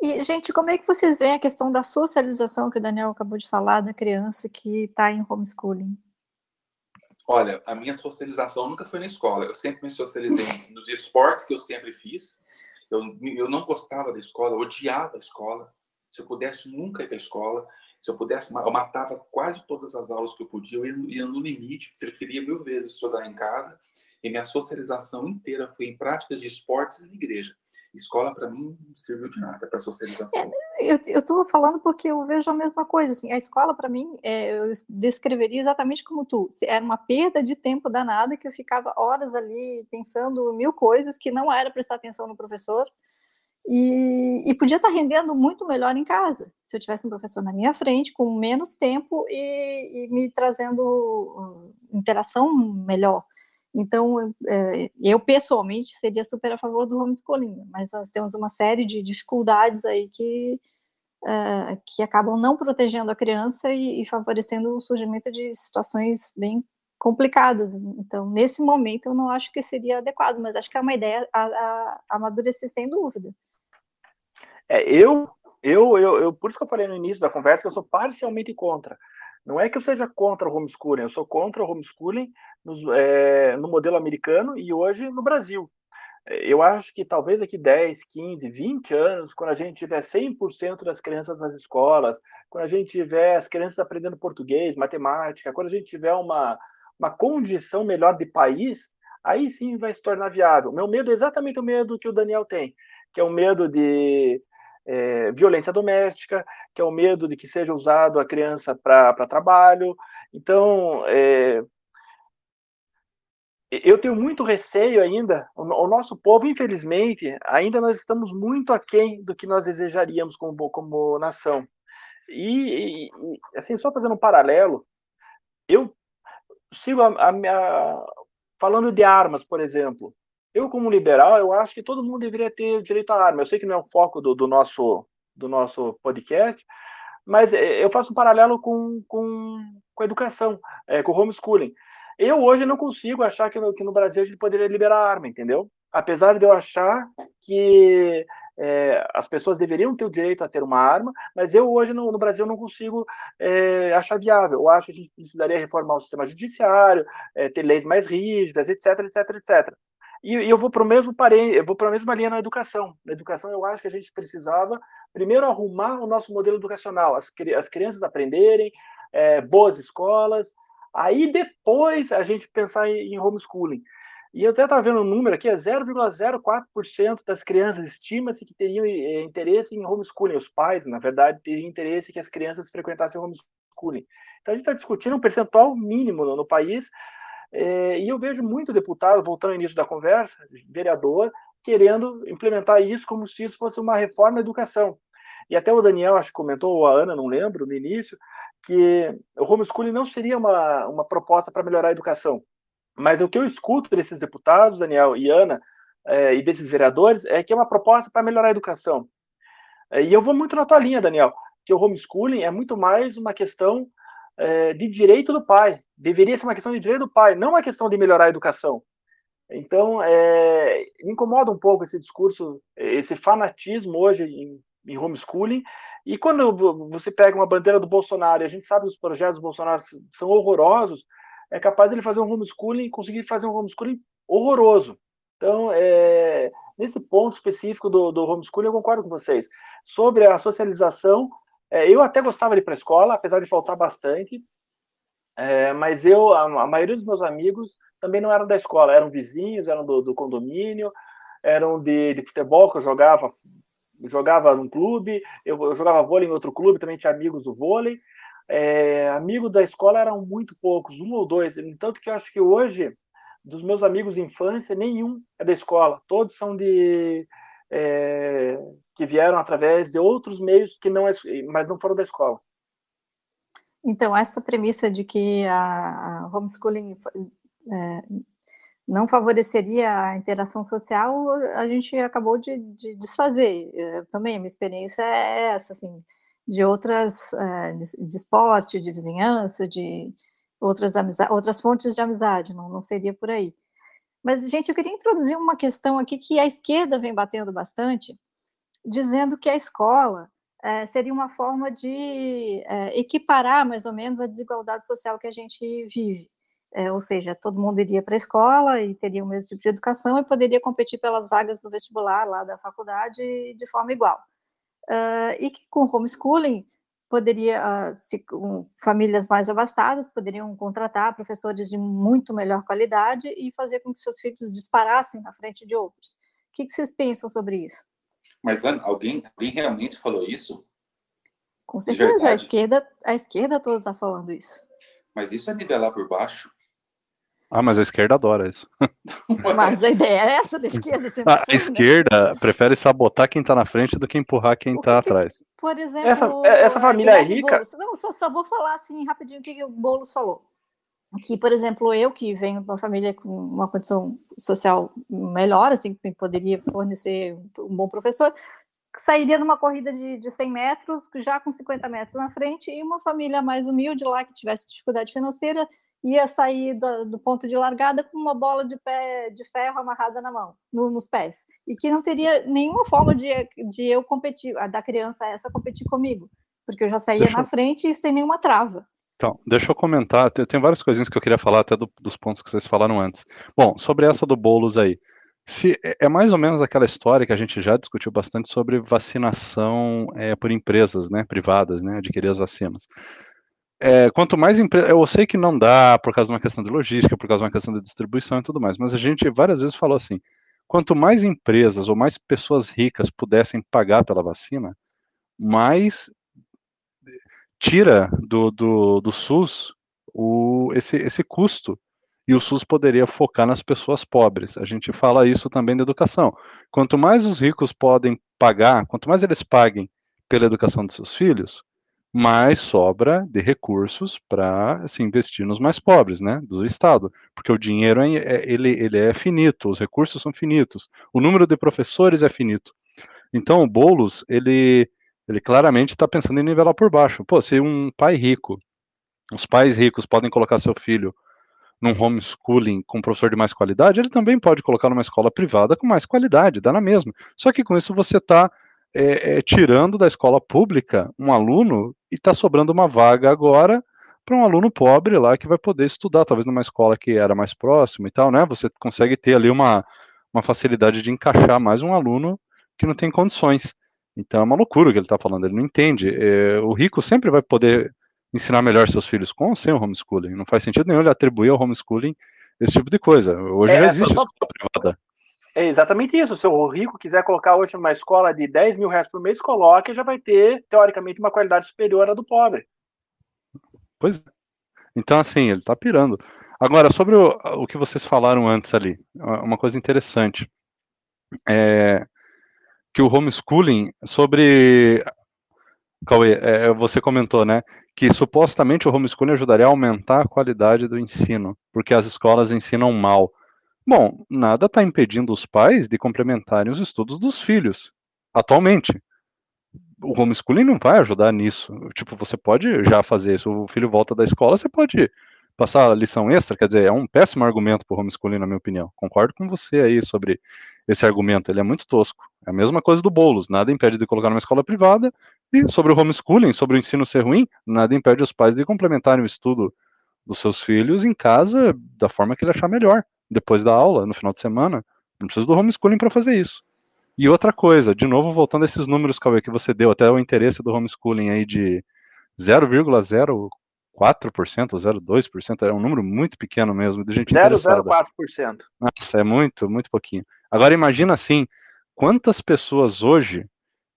C: E, gente, como é que vocês veem a questão da socialização que o Daniel acabou de falar, da criança que está em homeschooling?
D: Olha, a minha socialização nunca foi na escola. Eu sempre me socializei [laughs] nos esportes que eu sempre fiz. Eu, eu não gostava da escola, odiava a escola. Se eu pudesse nunca ir para a escola, se eu pudesse, eu matava quase todas as aulas que eu podia, eu ia, ia no limite, preferia mil vezes estudar em casa e minha socialização inteira foi em práticas de esportes e na igreja. Escola, para mim, não serviu de nada para socialização.
C: Eu estou falando porque eu vejo a mesma coisa. Assim, a escola, para mim, é, eu descreveria exatamente como tu. Era uma perda de tempo danada que eu ficava horas ali pensando mil coisas que não era prestar atenção no professor. E, e, podia estar rendendo muito melhor em casa, se eu tivesse um professor na minha frente, com menos tempo e, e me trazendo uh, interação melhor. Então, é, eu pessoalmente seria super a favor do homeschooling, mas nós temos uma série de dificuldades aí que, é, que acabam não protegendo a criança e, favorecendo o surgimento de situações bem complicadas. Então, nesse momento, eu não acho que seria adequado, mas acho que é uma ideia a, a, a amadurecer sem dúvida.
B: É, eu, eu, eu, eu, por isso que eu falei no início da conversa que eu sou parcialmente contra. Não é que eu seja contra o homeschooling, eu sou contra o homeschooling no, é, no modelo americano e hoje no Brasil. Eu acho que talvez daqui 10, 15, 20 anos, quando a gente tiver 100% das crianças nas escolas, quando a gente tiver as crianças aprendendo português, matemática, quando a gente tiver uma, uma condição melhor de país, aí sim vai se tornar viável. Meu medo é exatamente o medo que o Daniel tem, que é o medo de é, violência doméstica, que é o medo de que seja usado a criança para trabalho. Então, é, eu tenho muito receio ainda. O, nosso povo, infelizmente, ainda nós estamos muito aquém do que nós desejaríamos como, como nação. E, e assim, só fazendo um paralelo, eu sigo a, a minha, falando de armas, por exemplo. Eu, como liberal, eu acho que todo mundo deveria ter direito à arma. Eu sei que não é o foco do, do nosso, do nosso podcast, mas é, eu faço um paralelo com, com, com a educação, é, com o homeschooling. Eu hoje não consigo achar que no, que no Brasil a gente poderia liberar arma, entendeu? Apesar de eu achar que é, as pessoas deveriam ter o direito a ter uma arma, mas eu hoje no, no Brasil não consigo é, achar viável. Eu acho que a gente precisaria reformar o sistema judiciário, é, ter leis mais rígidas, etc, etc, etc. E, eu vou para o mesmo parente, eu vou para a mesma linha na educação. Na educação, eu acho que a gente precisava primeiro arrumar o nosso modelo educacional, as, as crianças aprenderem, é, boas escolas, Aí depois a gente pensar em homeschooling. E eu até estava vendo um número aqui, é 0,04% das crianças estima-se que teriam eh, interesse em homeschooling. Os pais, na verdade, teriam interesse que as crianças frequentassem homeschooling. Então a gente está discutindo um percentual mínimo no, no país, é, e eu vejo muito deputado, voltando ao início da conversa, vereador, querendo implementar isso como se isso fosse uma reforma da educação. E até o Daniel, acho que comentou, ou a Ana, não lembro, no início, que o homeschooling não seria uma, uma proposta para melhorar a educação. Mas o que eu escuto desses deputados, Daniel e Ana, é, e desses vereadores, é que é uma proposta para melhorar a educação. É, e eu vou muito na tua linha, Daniel, que o homeschooling é muito mais uma questão é, de direito do pai. Deveria ser uma questão de direito do pai, não uma questão de melhorar a educação. Então, é, me incomoda um pouco esse discurso, esse fanatismo hoje em, em homeschooling, e quando você pega uma bandeira do Bolsonaro, e a gente sabe que os projetos do Bolsonaro são horrorosos, é capaz ele fazer um homeschooling conseguir fazer um homeschooling horroroso. Então, é, nesse ponto específico do, do homeschooling, eu concordo com vocês. Sobre a socialização, é, eu até gostava de ir para a escola, apesar de faltar bastante, é, mas eu, a, a, maioria dos meus amigos também não eram da escola, eram vizinhos, eram do, do condomínio, eram de, de futebol, que eu jogava, jogava num clube, eu, eu, jogava vôlei em outro clube, também tinha amigos do vôlei. É, amigos da escola eram muito poucos, um ou dois. Tanto que eu acho que hoje, dos meus amigos de infância, nenhum é da escola. Todos são de. É, que vieram através de outros meios que não é, mas não foram da escola.
C: Então, essa premissa de que a, homeschooling é, não favoreceria a interação social, a gente acabou de, de desfazer. Eu, também, a minha experiência é essa, assim, de outras, é, de, de, esporte, de vizinhança, de outras, outras fontes de amizade, não, não seria por aí. Mas, gente, eu queria introduzir uma questão aqui que a esquerda vem batendo bastante, dizendo que a escola é, seria uma forma de é, equiparar mais ou menos a desigualdade social que a gente vive. É, ou seja, todo mundo iria para a escola e teria o mesmo tipo de educação e poderia competir pelas vagas do vestibular lá da faculdade de forma igual. Uh, e que com homeschooling poderia, uh, se, um, famílias mais abastadas poderiam contratar professores de muito melhor qualidade e fazer com que seus filhos disparassem na frente de outros. O que, que vocês pensam sobre isso?
D: Mas Ana, alguém, alguém realmente falou isso?
C: Com certeza, a esquerda, a esquerda toda está falando isso.
D: Mas isso é nivelar por baixo?
A: Ah, mas a esquerda adora isso. [laughs]
C: Mas a ideia é essa da esquerda.
A: A, a né? esquerda prefere sabotar quem está na frente do que empurrar quem está atrás.
C: Por exemplo,
B: essa, essa família é rica.
C: Boulos, não, só, só, vou falar assim rapidinho o que, que o Boulos falou. Que, por exemplo, eu que venho de uma família com uma condição social melhor, assim, que poderia fornecer um bom professor, sairia numa corrida de, de 100 metros, já com 50 metros na frente, e uma família mais humilde lá, que tivesse dificuldade financeira, ia sair do, do, ponto de largada com uma bola de pé de ferro amarrada na mão, no, nos pés, e que não teria nenhuma forma de, de eu competir, da criança essa competir comigo, porque eu já saía deixa na frente e sem nenhuma trava.
A: Então, deixa eu comentar, tem várias coisinhas que eu queria falar até do, dos pontos que vocês falaram antes. Bom, sobre essa do bolos aí, se, é, é mais ou menos aquela história que a gente já discutiu bastante sobre vacinação é, por empresas né, privadas, né, adquirir as vacinas é, quanto mais empresas. Eu sei que não dá por causa de uma questão de logística, por causa de uma questão de distribuição e tudo mais, mas a gente várias vezes falou assim: quanto mais empresas ou mais pessoas ricas pudessem pagar pela vacina, mais tira do, do, do SUS o, esse, esse custo. E o SUS poderia focar nas pessoas pobres. A gente fala isso também da educação. Quanto mais os ricos podem pagar, quanto mais eles paguem pela educação dos seus filhos, mais sobra de recursos para se investir nos mais pobres, né, do Estado, porque o dinheiro é, é, ele, ele é finito, os recursos são finitos, o número de professores é finito. Então, o Boulos, ele, ele claramente está pensando em nivelar por baixo. Pô, se um pai rico, os pais ricos podem colocar seu filho num homeschooling com um professor de mais qualidade, ele também pode colocar numa escola privada com mais qualidade, dá na mesma. Só que com isso você está é, é, tirando da escola pública um aluno e está sobrando uma vaga agora para um aluno pobre lá que vai poder estudar, talvez numa escola que era mais próxima e tal, né? Você consegue ter ali uma, uma facilidade de encaixar mais um aluno que não tem condições. Então é uma loucura o que ele está falando, ele não entende. É, o rico sempre vai poder ensinar melhor seus filhos com ou sem o homeschooling. Não faz sentido nenhum ele atribuir ao homeschooling esse tipo de coisa. Hoje é, já existe escola privada.
B: É exatamente isso. Se o rico quiser colocar hoje numa escola de 10 mil reais por mês, coloque já vai ter, teoricamente, uma qualidade superior à do pobre.
A: Pois é. Então, assim, ele está pirando. Agora, sobre o, o, que vocês falaram antes ali, uma coisa interessante. É que o homeschooling, sobre. Cauê, é, você comentou, né? Que supostamente o homeschooling ajudaria a aumentar a qualidade do ensino, porque as escolas ensinam mal. Bom, nada está impedindo os pais de complementarem os estudos dos filhos, atualmente. O homeschooling não vai ajudar nisso. Tipo, você pode já fazer isso. O filho volta da escola, você pode passar lição extra, quer dizer, é um péssimo argumento para o homeschooling, na minha opinião. Concordo com você aí sobre esse argumento, ele é muito tosco. É a mesma coisa do Boulos, nada impede de colocar numa escola privada, e sobre o homeschooling, sobre o ensino ser ruim, nada impede os pais de complementarem o estudo dos seus filhos em casa da forma que ele achar melhor depois da aula, no final de semana. Não precisa do homeschooling para fazer isso. E outra coisa, de novo, voltando a esses números, Cauê, que você deu, até o interesse do homeschooling aí de 0,04 0,4%, 0,2%, é um número muito pequeno mesmo, de gente 0,04%. Nossa, é muito, muito pouquinho. Agora imagina assim, quantas pessoas hoje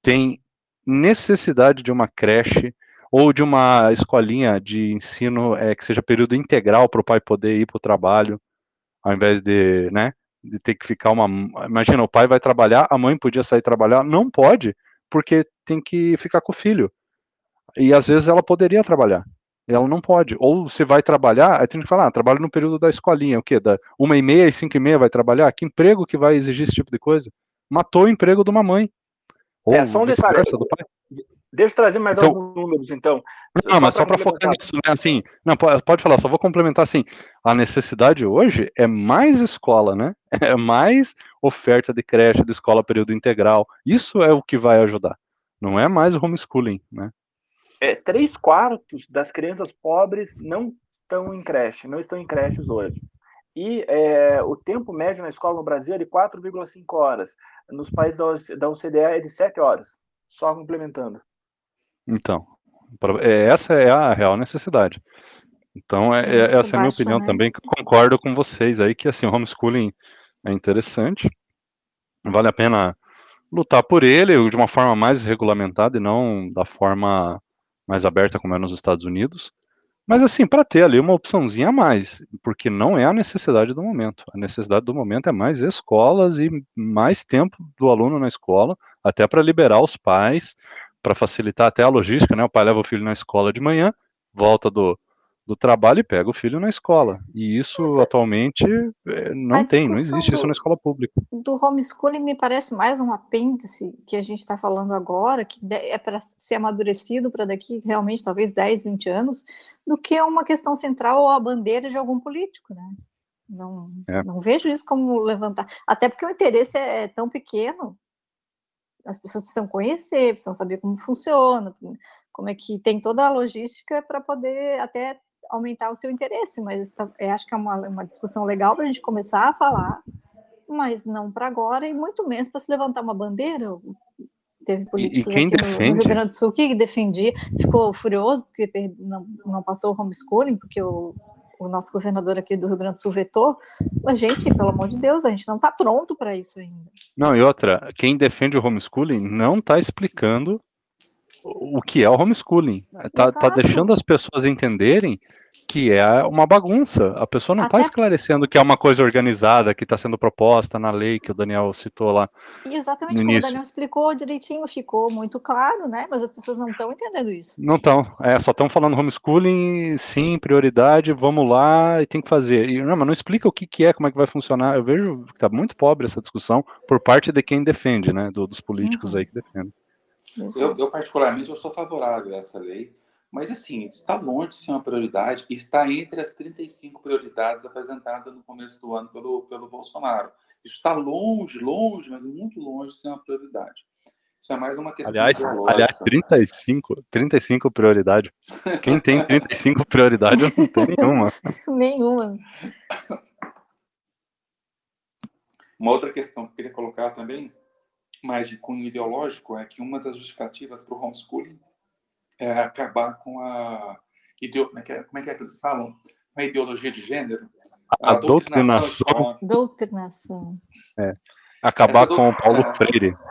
A: têm necessidade de uma creche ou de uma escolinha de ensino é, que seja período integral para o pai poder ir para o trabalho, ao invés de, né, de ter que ficar uma. Imagina, o pai vai trabalhar, a mãe podia sair trabalhar, não pode, porque tem que ficar com o filho. E às vezes ela poderia trabalhar. Ela não pode. Ou você vai trabalhar, aí tem que falar, ah, trabalho no período da escolinha, o quê? Da uma e meia e cinco e meia vai trabalhar? Que emprego que vai exigir esse tipo de coisa? Matou o emprego de uma mãe.
B: Ou é, só um detalhe. Do pai. Deixa eu trazer mais então, alguns números, então.
A: Não, só mas só para focar nisso, né? Assim, não, pode falar, só vou complementar assim. A necessidade hoje é mais escola, né? [laughs] É mais oferta de creche, de escola período integral. Isso é o que vai ajudar. Não é mais o homeschooling, né?
B: É, três quartos das crianças pobres não estão em creche, não estão em creches hoje. E é, o tempo médio na escola no Brasil é de 4,5 horas. Nos países da OCDE é de 7 horas. Só complementando.
A: Então, é, essa é a real necessidade. Então, é, é essa é a minha opinião né? também, que concordo com vocês aí, que assim, o homeschooling é interessante, vale a pena lutar por ele de uma forma mais regulamentada e não da forma mais aberta como é nos Estados Unidos. Mas assim, para ter ali uma opçãozinha a mais, porque não é a necessidade do momento. A necessidade do momento é mais escolas e mais tempo do aluno na escola, até para liberar os pais, para facilitar até a logística, né? O pai leva o filho na escola de manhã, volta do, do trabalho e pega o filho na escola. E isso Essa... atualmente é, não tem, não existe do, isso na escola pública.
C: Do homeschooling me parece mais um apêndice que a gente está falando agora, que é para ser amadurecido para daqui realmente talvez 10, 20 anos, do que uma questão central ou a bandeira de algum político, né? Não, é. não vejo isso como levantar. Até porque o interesse é tão pequeno as pessoas precisam conhecer, precisam saber como funciona, como é que tem toda a logística para poder até aumentar o seu interesse, mas tá, acho que é uma, uma discussão legal para a gente começar a falar, mas não para agora e muito menos para se levantar uma bandeira. Teve políticos
A: e, e aqui
C: no, no, Rio Grande do Sul que defendia, ficou furioso porque não, não passou o homeschooling, porque o o nosso governador aqui do Rio Grande do Sul vetou, mas, gente, pelo amor de Deus, a gente não está pronto para isso ainda.
A: Não, e outra, quem defende o homeschooling não está explicando o que é o homeschooling. Está tá deixando as pessoas entenderem que é uma bagunça. A pessoa não está esclarecendo que é uma coisa organizada que está sendo proposta na lei que o Daniel citou lá.
C: exatamente como o Daniel explicou direitinho, ficou muito claro, né? Mas as pessoas não estão entendendo isso.
A: Não estão, é, só estão falando homeschooling, sim, prioridade, vamos lá e tem que fazer. E, não, mas não explica o que, que é, como é que vai funcionar. Eu vejo que está muito pobre essa discussão por parte de quem defende, né? Do, dos políticos uhum. aí que defendem.
D: Eu, eu, particularmente, eu sou favorável a essa lei mas, assim, está longe de ser uma prioridade e está entre as 35 prioridades apresentadas no começo do ano pelo, pelo Bolsonaro. Isso está longe, longe, mas muito longe de ser uma prioridade. Isso é mais uma questão
A: aliás, aliás 35, 35 prioridades. Quem tem 35 prioridades não tem nenhuma. [laughs]
C: nenhuma.
D: Uma outra questão que eu queria colocar também, mais de cunho ideológico, é que uma das justificativas para o homeschooling é, acabar com a como, é que é, como é que é que eles falam? A ideologia de gênero.
A: A, a doutrinação.
C: Doutrinação.
A: É. Acabar com o Paulo Freire. [laughs]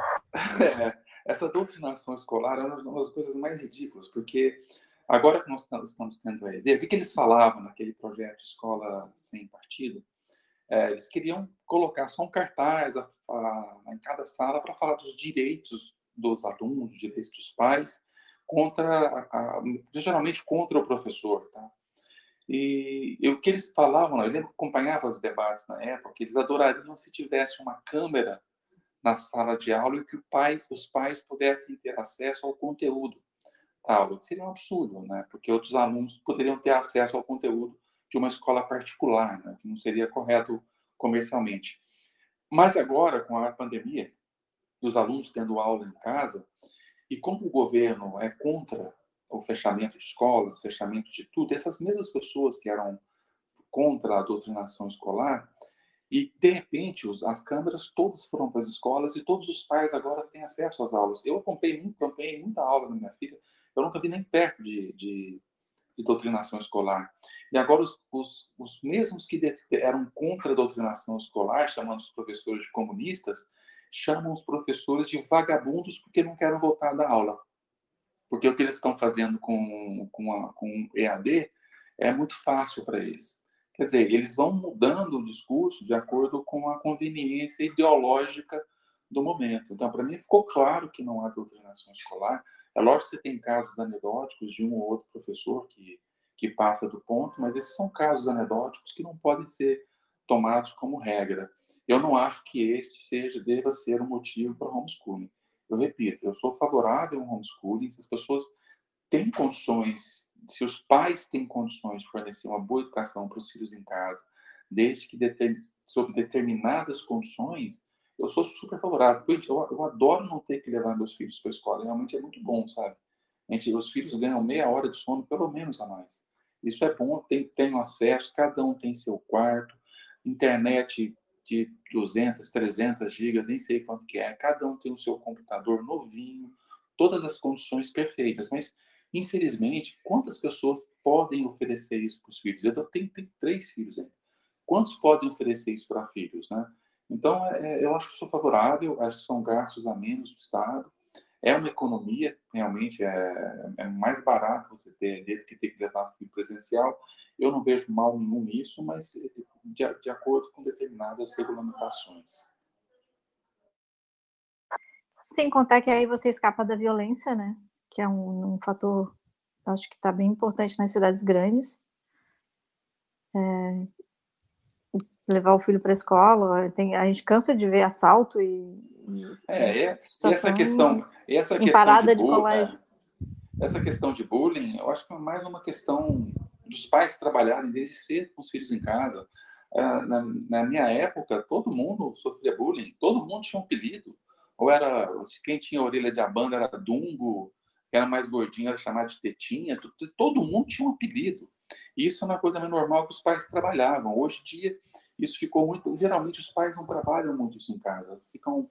D: É, essa doutrinação escolar é uma das coisas mais ridículas, porque agora que nós estamos tendo a ideia, o que, que eles falavam naquele projeto Escola Sem Partido? É, eles queriam colocar só um cartaz a, a, em cada sala para falar dos direitos dos alunos, direitos dos pais, contra, a, geralmente contra o professor, tá? E, e, o que eles falavam, eu lembro que acompanhava os debates na época, que eles adorariam se tivesse uma câmera na sala de aula e que pai, os pais pudessem ter acesso ao conteúdo da aula, que seria um absurdo, né? Porque outros alunos poderiam ter acesso ao conteúdo de uma escola particular, né? que não seria correto comercialmente. Mas agora, com a pandemia, os alunos tendo aula em casa, e como o governo é contra o fechamento de escolas, fechamento de tudo, essas mesmas pessoas que eram contra a doutrinação escolar, e de repente as câmeras todas foram para as escolas e todos os pais agora têm acesso às aulas. Eu acompanhei, acompanhei muita aula na minha filha, eu nunca vi nem perto de, de, de doutrinação escolar. E agora os, os, os mesmos que eram contra a doutrinação escolar, chamando os professores de comunistas, chamam os professores de vagabundos porque não querem voltar da aula. Porque o que eles estão fazendo com, com, a, com EAD é muito fácil para eles. Quer dizer, eles vão mudando o discurso de acordo com a conveniência ideológica do momento. Então, para mim, ficou claro que não há doutrinação escolar. É lógico que você tem casos anedóticos de um ou outro professor que, que passa do ponto, mas esses são casos anedóticos que não podem ser tomados como regra. Eu não acho que este seja deva ser um motivo para homeschooling. Eu repito, eu sou favorável ao homeschooling se as pessoas têm condições se os pais têm condições de fornecer uma boa educação para os filhos em casa, desde que determin, sob determinadas condições, eu sou super favorável. Eu, eu adoro não ter que levar meus filhos para a escola, realmente é muito bom, sabe? Gente, os filhos ganham meia hora de sono, pelo menos a mais. Isso é bom, tem, tem acesso, cada um tem seu quarto, internet de 200, 300 gigas, nem sei quanto que é, cada um tem o seu computador novinho, todas as condições perfeitas, mas Infelizmente, quantas pessoas podem oferecer isso para os filhos? Eu tenho, tenho três filhos ainda. Quantos podem oferecer isso para filhos, né? Então, é, é, eu acho que sou favorável, acho que são gastos a menos do Estado. É uma economia, realmente, é, é mais barato você ter dele que ter que levar filho presencial. Eu não vejo mal nenhum nisso, mas de, de acordo com determinadas regulamentações.
C: Sem contar que aí você escapa da violência, né? que é um, um fator, acho que está bem importante nas cidades grandes. É, levar o filho para a escola, tem, a gente cansa de ver assalto e,
D: e é, é essa questão, essa questão de, de bullying, essa questão de bullying, eu acho que é mais uma questão dos pais trabalharem desde cedo com os filhos em casa. Ah, na, na, minha época, todo mundo sofria bullying, todo mundo tinha um apelido. Ou era quem tinha orelha de abanda era Dumbo, que era mais gordinho era chamado de tetinha, todo mundo tinha um apelido. Isso é uma coisa mais normal que os pais trabalhavam. Hoje em dia, isso ficou muito. Geralmente, os pais não trabalham muito isso em casa. Ficam.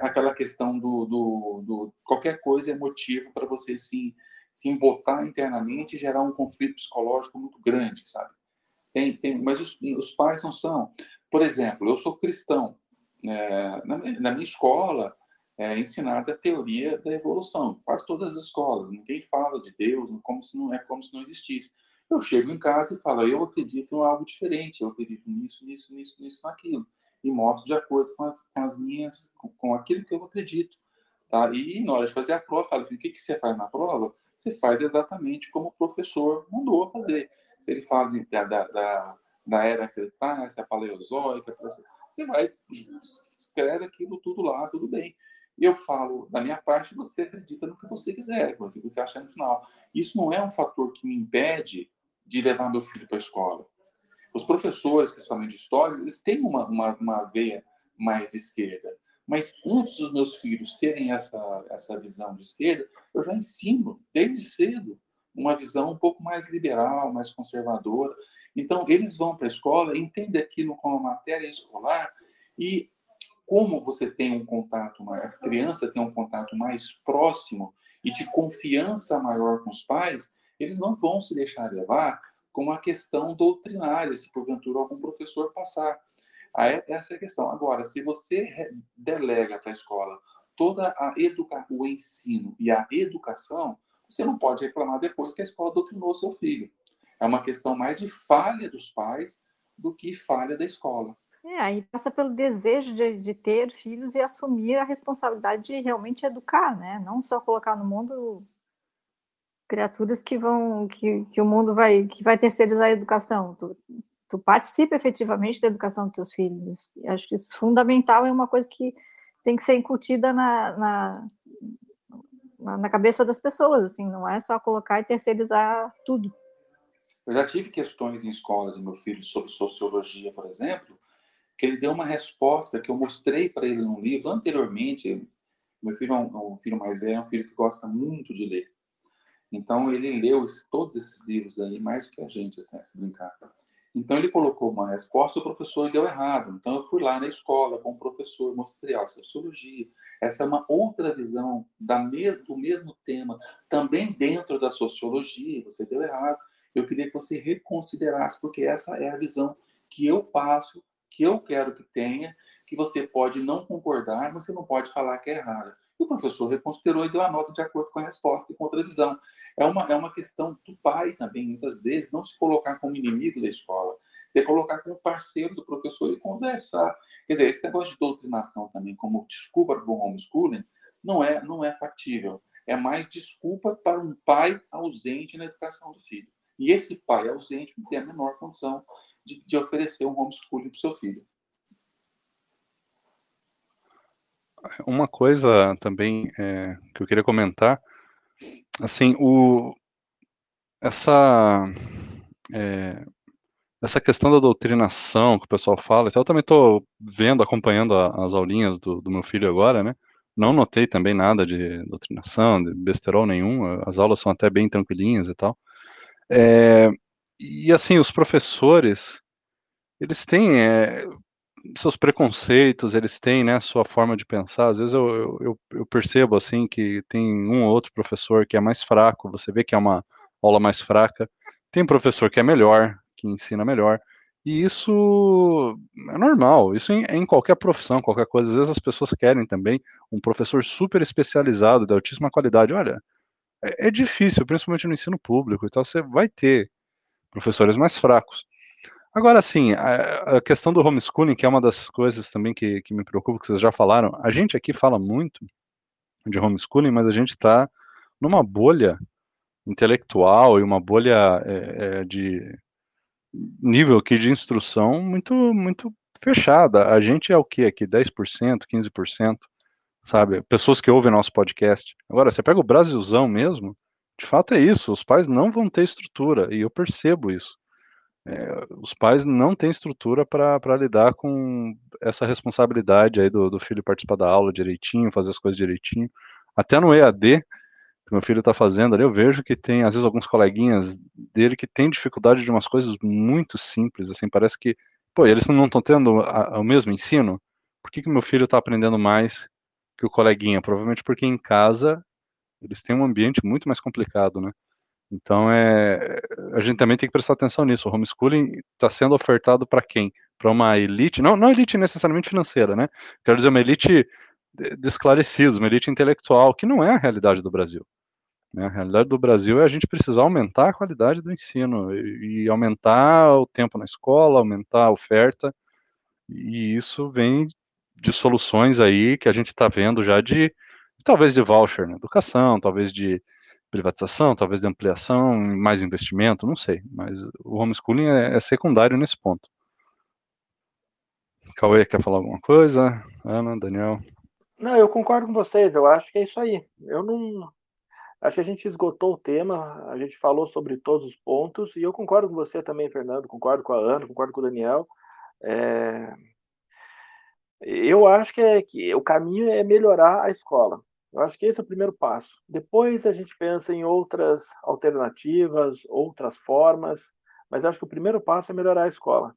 D: Aquela questão do, do, do qualquer coisa é motivo para você se, se embotar internamente e gerar um conflito psicológico muito grande, sabe? Tem, tem, mas os, os pais não são. Por exemplo, eu sou cristão. É, na, na minha escola, é ensinada a teoria da evolução. Quase todas as escolas, ninguém fala de Deus, como se não é como se não existisse. Eu chego em casa e falo, eu acredito em algo diferente, eu acredito nisso, nisso, nisso, nisso, naquilo, e mostro de acordo com as, com as minhas, com, com, aquilo que eu acredito, tá? E na hora de fazer a prova, falo, o que que você faz na prova? Você faz exatamente como o professor mandou fazer. Se ele fala de, da, da, da era cretácea, paleozoica, você vai escreve aquilo tudo lá, tudo bem. Eu falo, da minha parte, você acredita no que você quiser, o que você acha no final. Isso não é um fator que me impede de levar meu filho para a escola. Os professores, principalmente de história, eles têm uma, uma, uma veia mais de esquerda. Mas antes dos meus filhos terem essa, essa visão de esquerda, eu já ensino, desde cedo, uma visão um pouco mais liberal, mais conservadora. Então, eles vão para a escola, entendem aquilo como matéria escolar e como você tem um contato, a criança tem um contato mais próximo e de confiança maior com os pais, eles não vão se deixar levar com a questão doutrinária, se porventura algum professor passar. Essa é a questão. Agora, se você delega para a escola toda a educa o ensino e a educação, você não pode reclamar depois que a escola doutrinou seu filho. É uma questão mais de falha dos pais do que falha da escola.
C: É, aí passa pelo desejo de, de, ter filhos e assumir a responsabilidade de realmente educar, né? Não só colocar no mundo criaturas que vão, que, que o mundo vai, que vai terceirizar a educação. Tu, tu participa efetivamente da educação dos teus filhos. Acho que isso é fundamental, é uma coisa que tem que ser incutida na, na, na cabeça das pessoas, assim, não é só colocar e terceirizar tudo.
D: Eu já tive questões em escola do meu filho sobre sociologia, por exemplo, que ele deu uma resposta que eu mostrei para ele no livro anteriormente. Meu filho é um, um, filho mais velho, é um filho que gosta muito de ler. Então ele leu todos esses livros aí, mais do que a gente até, se brincar. Então ele colocou uma resposta, o professor deu errado. Então eu fui lá na escola com o professor, mostrei a sociologia. Essa é uma outra visão da mes do mesmo tema, também dentro da sociologia, você deu errado. eu queria que você reconsiderasse, porque essa é a visão que eu passo, que eu quero que tenha, que você pode não concordar, mas você não pode falar que é errada. E o professor reconsiderou e deu a nota de acordo com a resposta e com outra visão. É uma, é uma questão do pai também, muitas vezes, não se colocar como inimigo da escola, você colocar como parceiro do professor e conversar. Quer dizer, esse negócio de doutrinação também, como desculpa para o homeschooling, não é, não é factível. É mais desculpa para um pai ausente na educação do filho. E esse pai ausente não tem a menor condição de, de oferecer um homeschooling para o seu filho.
A: Uma coisa também é, que eu queria comentar, assim, o, essa, é, essa questão da doutrinação que o pessoal fala, então eu também estou vendo, acompanhando a, as aulinhas do, do, meu filho agora, né? Não notei também nada de doutrinação, de besterol nenhum, as aulas são até bem tranquilinhas e tal. É, e assim, os professores, eles têm é, seus preconceitos, eles têm né, sua forma de pensar. Às vezes eu, eu, eu, percebo assim que tem um ou outro professor que é mais fraco, você vê que é uma aula mais fraca. Tem professor que é melhor, que ensina melhor. E isso é normal, isso em, em, qualquer profissão, qualquer coisa. Às vezes as pessoas querem também um professor super especializado, de altíssima qualidade. Olha, é, é difícil, principalmente no ensino público, então você vai ter professores mais fracos. Agora, sim, a, a, questão do homeschooling, que é uma das coisas também que, que me preocupa, que vocês já falaram, a gente aqui fala muito de homeschooling, mas a gente está numa bolha intelectual e uma bolha é, é, de nível aqui de instrução muito muito fechada. A gente é o que aqui? 10%, 15%, sabe? Pessoas que ouvem nosso podcast. Agora, você pega o Brasilzão mesmo, de fato é isso, os pais não vão ter estrutura, e eu percebo isso. É, os pais não têm estrutura para lidar com essa responsabilidade aí do, do filho participar da aula direitinho, fazer as coisas direitinho. Até no EAD, que meu filho está fazendo ali, eu vejo que tem, às vezes, alguns coleguinhas dele que têm dificuldade de umas coisas muito simples, assim, parece que, pô, eles não estão tendo a, o mesmo ensino? Por que, que meu filho está aprendendo mais que o coleguinha? Provavelmente porque em casa eles têm um ambiente muito mais complicado, né? Então, é, a gente também tem que prestar atenção nisso. O homeschooling está sendo ofertado para quem? Para uma elite, não, não elite necessariamente financeira, né? Quero dizer, uma elite de esclarecidos, uma elite intelectual, que não é a realidade do Brasil. Né? A realidade do Brasil é a gente precisar aumentar a qualidade do ensino e, e aumentar o tempo na escola, aumentar a oferta, e isso vem de soluções aí que a gente está vendo já de, talvez de voucher na educação, talvez de privatização, talvez de ampliação, mais investimento, não sei, mas o homeschooling é, é secundário nesse ponto. Cauê, quer falar alguma coisa? Ana, Daniel?
B: Não, eu concordo com vocês, eu acho que é isso aí. Eu não. Acho que a gente esgotou o tema, a gente falou sobre todos os pontos, e eu concordo com você também, Fernando, concordo com a Ana, concordo com o Daniel. É... Eu acho que, é, que o caminho é melhorar a escola. Eu acho que esse é o primeiro passo. Depois a gente pensa em outras alternativas, outras formas, mas acho que o primeiro passo é melhorar a escola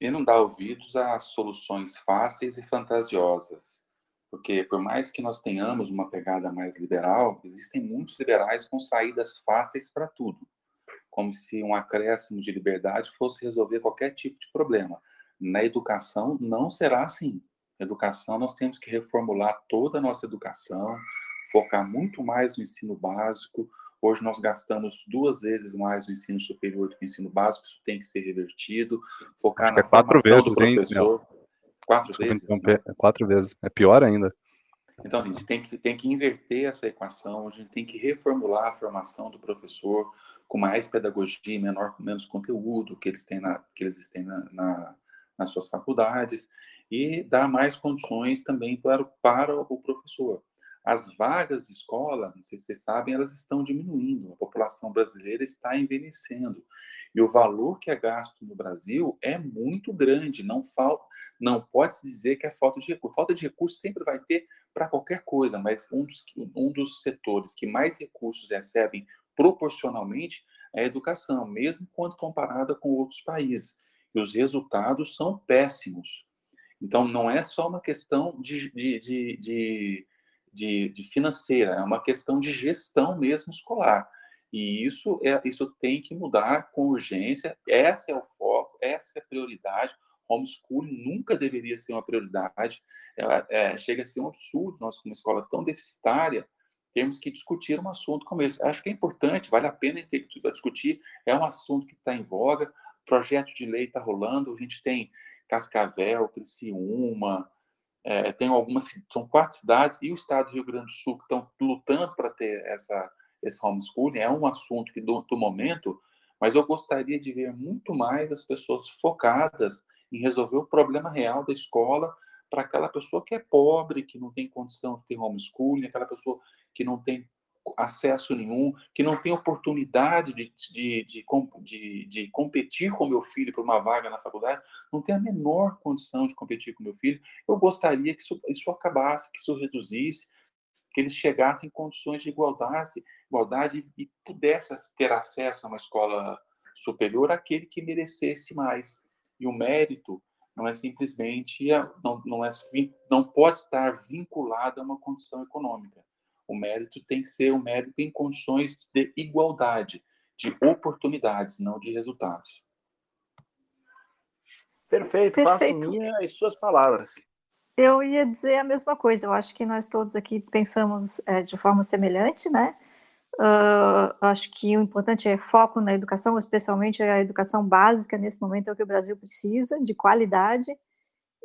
D: e não dar ouvidos a soluções fáceis e fantasiosas. Porque, por mais que nós tenhamos uma pegada mais liberal, existem muitos liberais com saídas fáceis para tudo, como se um acréscimo de liberdade fosse resolver qualquer tipo de problema. Na educação, não será assim. Educação, nós temos que reformular toda a nossa educação, focar muito mais no ensino básico, Hoje nós gastamos duas vezes mais no ensino superior do que no ensino básico, isso tem que ser revertido, focar na é quatro vezes, do professor. Hein, quatro Desculpa, vezes?
A: É quatro vezes, é pior ainda.
D: Então, a gente tem que, tem que inverter essa equação, a gente tem que reformular a formação do professor com mais pedagogia, menor, menos conteúdo que eles têm, na, que eles têm na, na, nas suas faculdades e dar mais condições também para, para o professor. As vagas de escola, não sei se vocês sabem, elas estão diminuindo. A população brasileira está envelhecendo. E o valor que é gasto no Brasil é muito grande. Não falta, não pode se dizer que é falta de recurso. Falta de recurso sempre vai ter para qualquer coisa, mas um dos, um dos setores que mais recursos recebem proporcionalmente é a educação, mesmo quando comparada com outros países. E os resultados são péssimos. Então, não é só uma questão de, de, de, de de, financeira, é uma questão de gestão mesmo escolar. E isso, é, isso tem que mudar com urgência. Esse é o foco, essa é a prioridade. Homeschooling nunca deveria ser uma prioridade. É, é, chega a ser um absurdo nós, com uma escola tão deficitária, temos que discutir um assunto como esse. Acho que é importante, vale a pena discutir. É um assunto que está em voga. Projeto de lei está rolando. A gente tem Cascavel, Criciúma, é, tem algumas, são quatro cidades e o estado do Rio Grande do Sul que estão lutando para ter essa esse homeschooling, é um assunto que do, do momento, mas eu gostaria de ver muito mais as pessoas focadas em resolver o problema real da escola para aquela pessoa que é pobre, que não tem condição de ter homeschooling, aquela pessoa que não tem acesso nenhum, que não tem oportunidade de, de, de, de, de competir com meu filho por uma vaga na faculdade, não tem a menor condição de competir com meu filho. Eu gostaria que isso, isso acabasse, que isso reduzisse, que eles chegassem em condições de igualdade, igualdade e pudesse ter acesso a uma escola superior aquele que merecesse mais. E o mérito não é simplesmente não, não, é, não pode estar vinculado a uma condição econômica. O mérito tem que ser um mérito em condições de igualdade, de oportunidades, não de resultados.
B: Perfeito, Perfeito. faço minha as suas palavras.
C: Eu ia dizer a mesma coisa. Eu acho que nós todos aqui pensamos é, de forma semelhante, né? Uh, acho que o importante é foco na educação, especialmente a educação básica. Nesse momento é o que o Brasil precisa, de qualidade.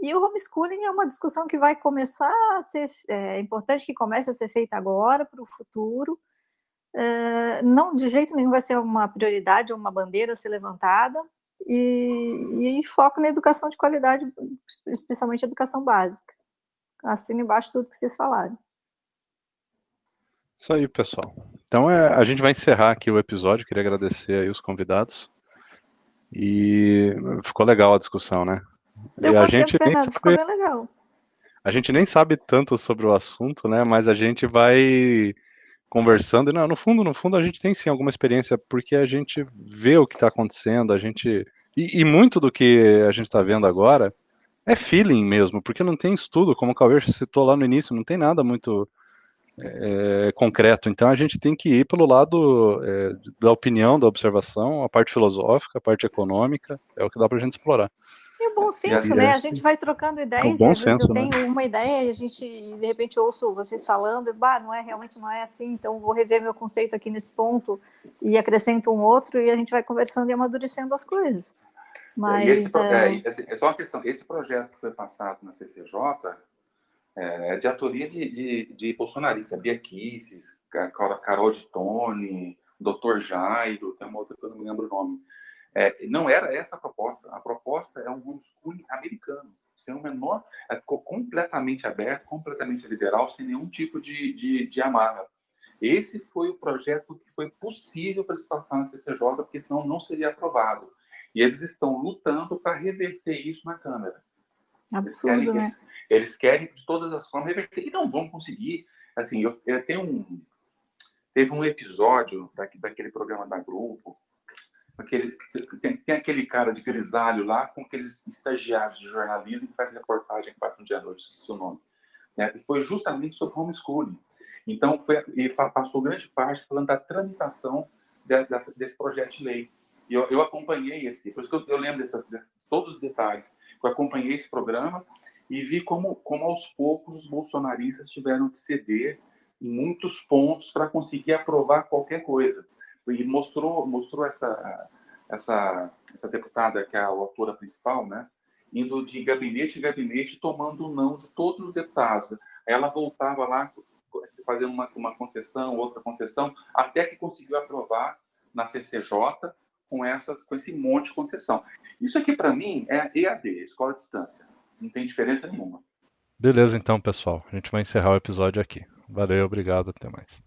C: E o homeschooling é uma discussão que vai começar a ser. É importante que comece a ser feita agora, para o futuro. Uh, não, de jeito nenhum, vai ser uma prioridade ou uma bandeira a ser levantada, e, e foco na educação de qualidade, especialmente educação básica. Assino embaixo tudo que vocês falaram.
A: Isso aí, pessoal. Então é, a gente vai encerrar aqui o episódio. Queria agradecer aí os convidados. E ficou legal a discussão, né?
C: Deu e a gente nem sabe, legal.
A: A gente nem sabe tanto sobre o assunto, né? Mas a gente vai conversando. E não, no fundo, no fundo, a gente tem sim alguma experiência, porque a gente vê o que está acontecendo, a gente. E, e, muito do que a gente está vendo agora é feeling mesmo, porque não tem estudo, como o Cauê citou lá no início, não tem nada muito é, concreto. Então a gente tem que ir pelo lado é, da opinião, da observação, a parte filosófica, a parte econômica, é o que dá para a gente explorar.
C: E o bom senso, né? A gente vai trocando ideias, é às vezes eu tenho né? uma ideia e a gente, de repente, ouço vocês falando, e, bah, não é, realmente não é assim, então vou rever meu conceito aqui nesse ponto e acrescento um outro e a gente vai conversando e amadurecendo as coisas. Mas,
D: esse, é... É, é... só uma questão, esse projeto que foi passado na CCJ é de autoria de, de, de bolsonaristas, Bia Kisses, Carol de Tone, Dr. Jairo, tem uma outra que eu não me lembro o nome. É, não era essa a proposta. A proposta é um homeschooling americano, sem o menor, é, completamente aberto, completamente liberal, sem nenhum tipo de, de, de amarra. Esse foi o projeto que foi possível para se passar na CCJ, porque senão não seria aprovado. E eles estão lutando para reverter isso na Câmara.
C: Absurdo, eles querem, né?
D: Eles, eles, querem, de todas as formas, reverter, e não vão conseguir. Assim, eu, eu tenho um... Teve um episódio daquele programa da Grupo, aquele, tem, tem, aquele cara de grisalho lá com aqueles estagiários de jornalismo que faz reportagem que passa no dia à noite, esqueci o nome. Né? E foi justamente sobre homeschooling. Então, foi, ele passou grande parte falando da tramitação de, dessa, desse projeto de lei. E eu, eu, acompanhei esse, por isso que eu, eu lembro dessas, dessas, todos os detalhes. Eu acompanhei esse programa e vi como, como aos poucos os bolsonaristas tiveram que ceder em muitos pontos para conseguir aprovar qualquer coisa e mostrou mostrou essa essa essa deputada que é a autora principal, né, indo de gabinete em gabinete tomando o não de todos os deputados. Ela voltava lá fazendo uma, uma concessão, outra concessão, até que conseguiu aprovar na CCJ com essas com esse monte de concessão. Isso aqui para mim é EAD, escola à distância. Não tem diferença nenhuma.
A: Beleza, então, pessoal. A gente vai encerrar o episódio aqui. Valeu, obrigado, até mais.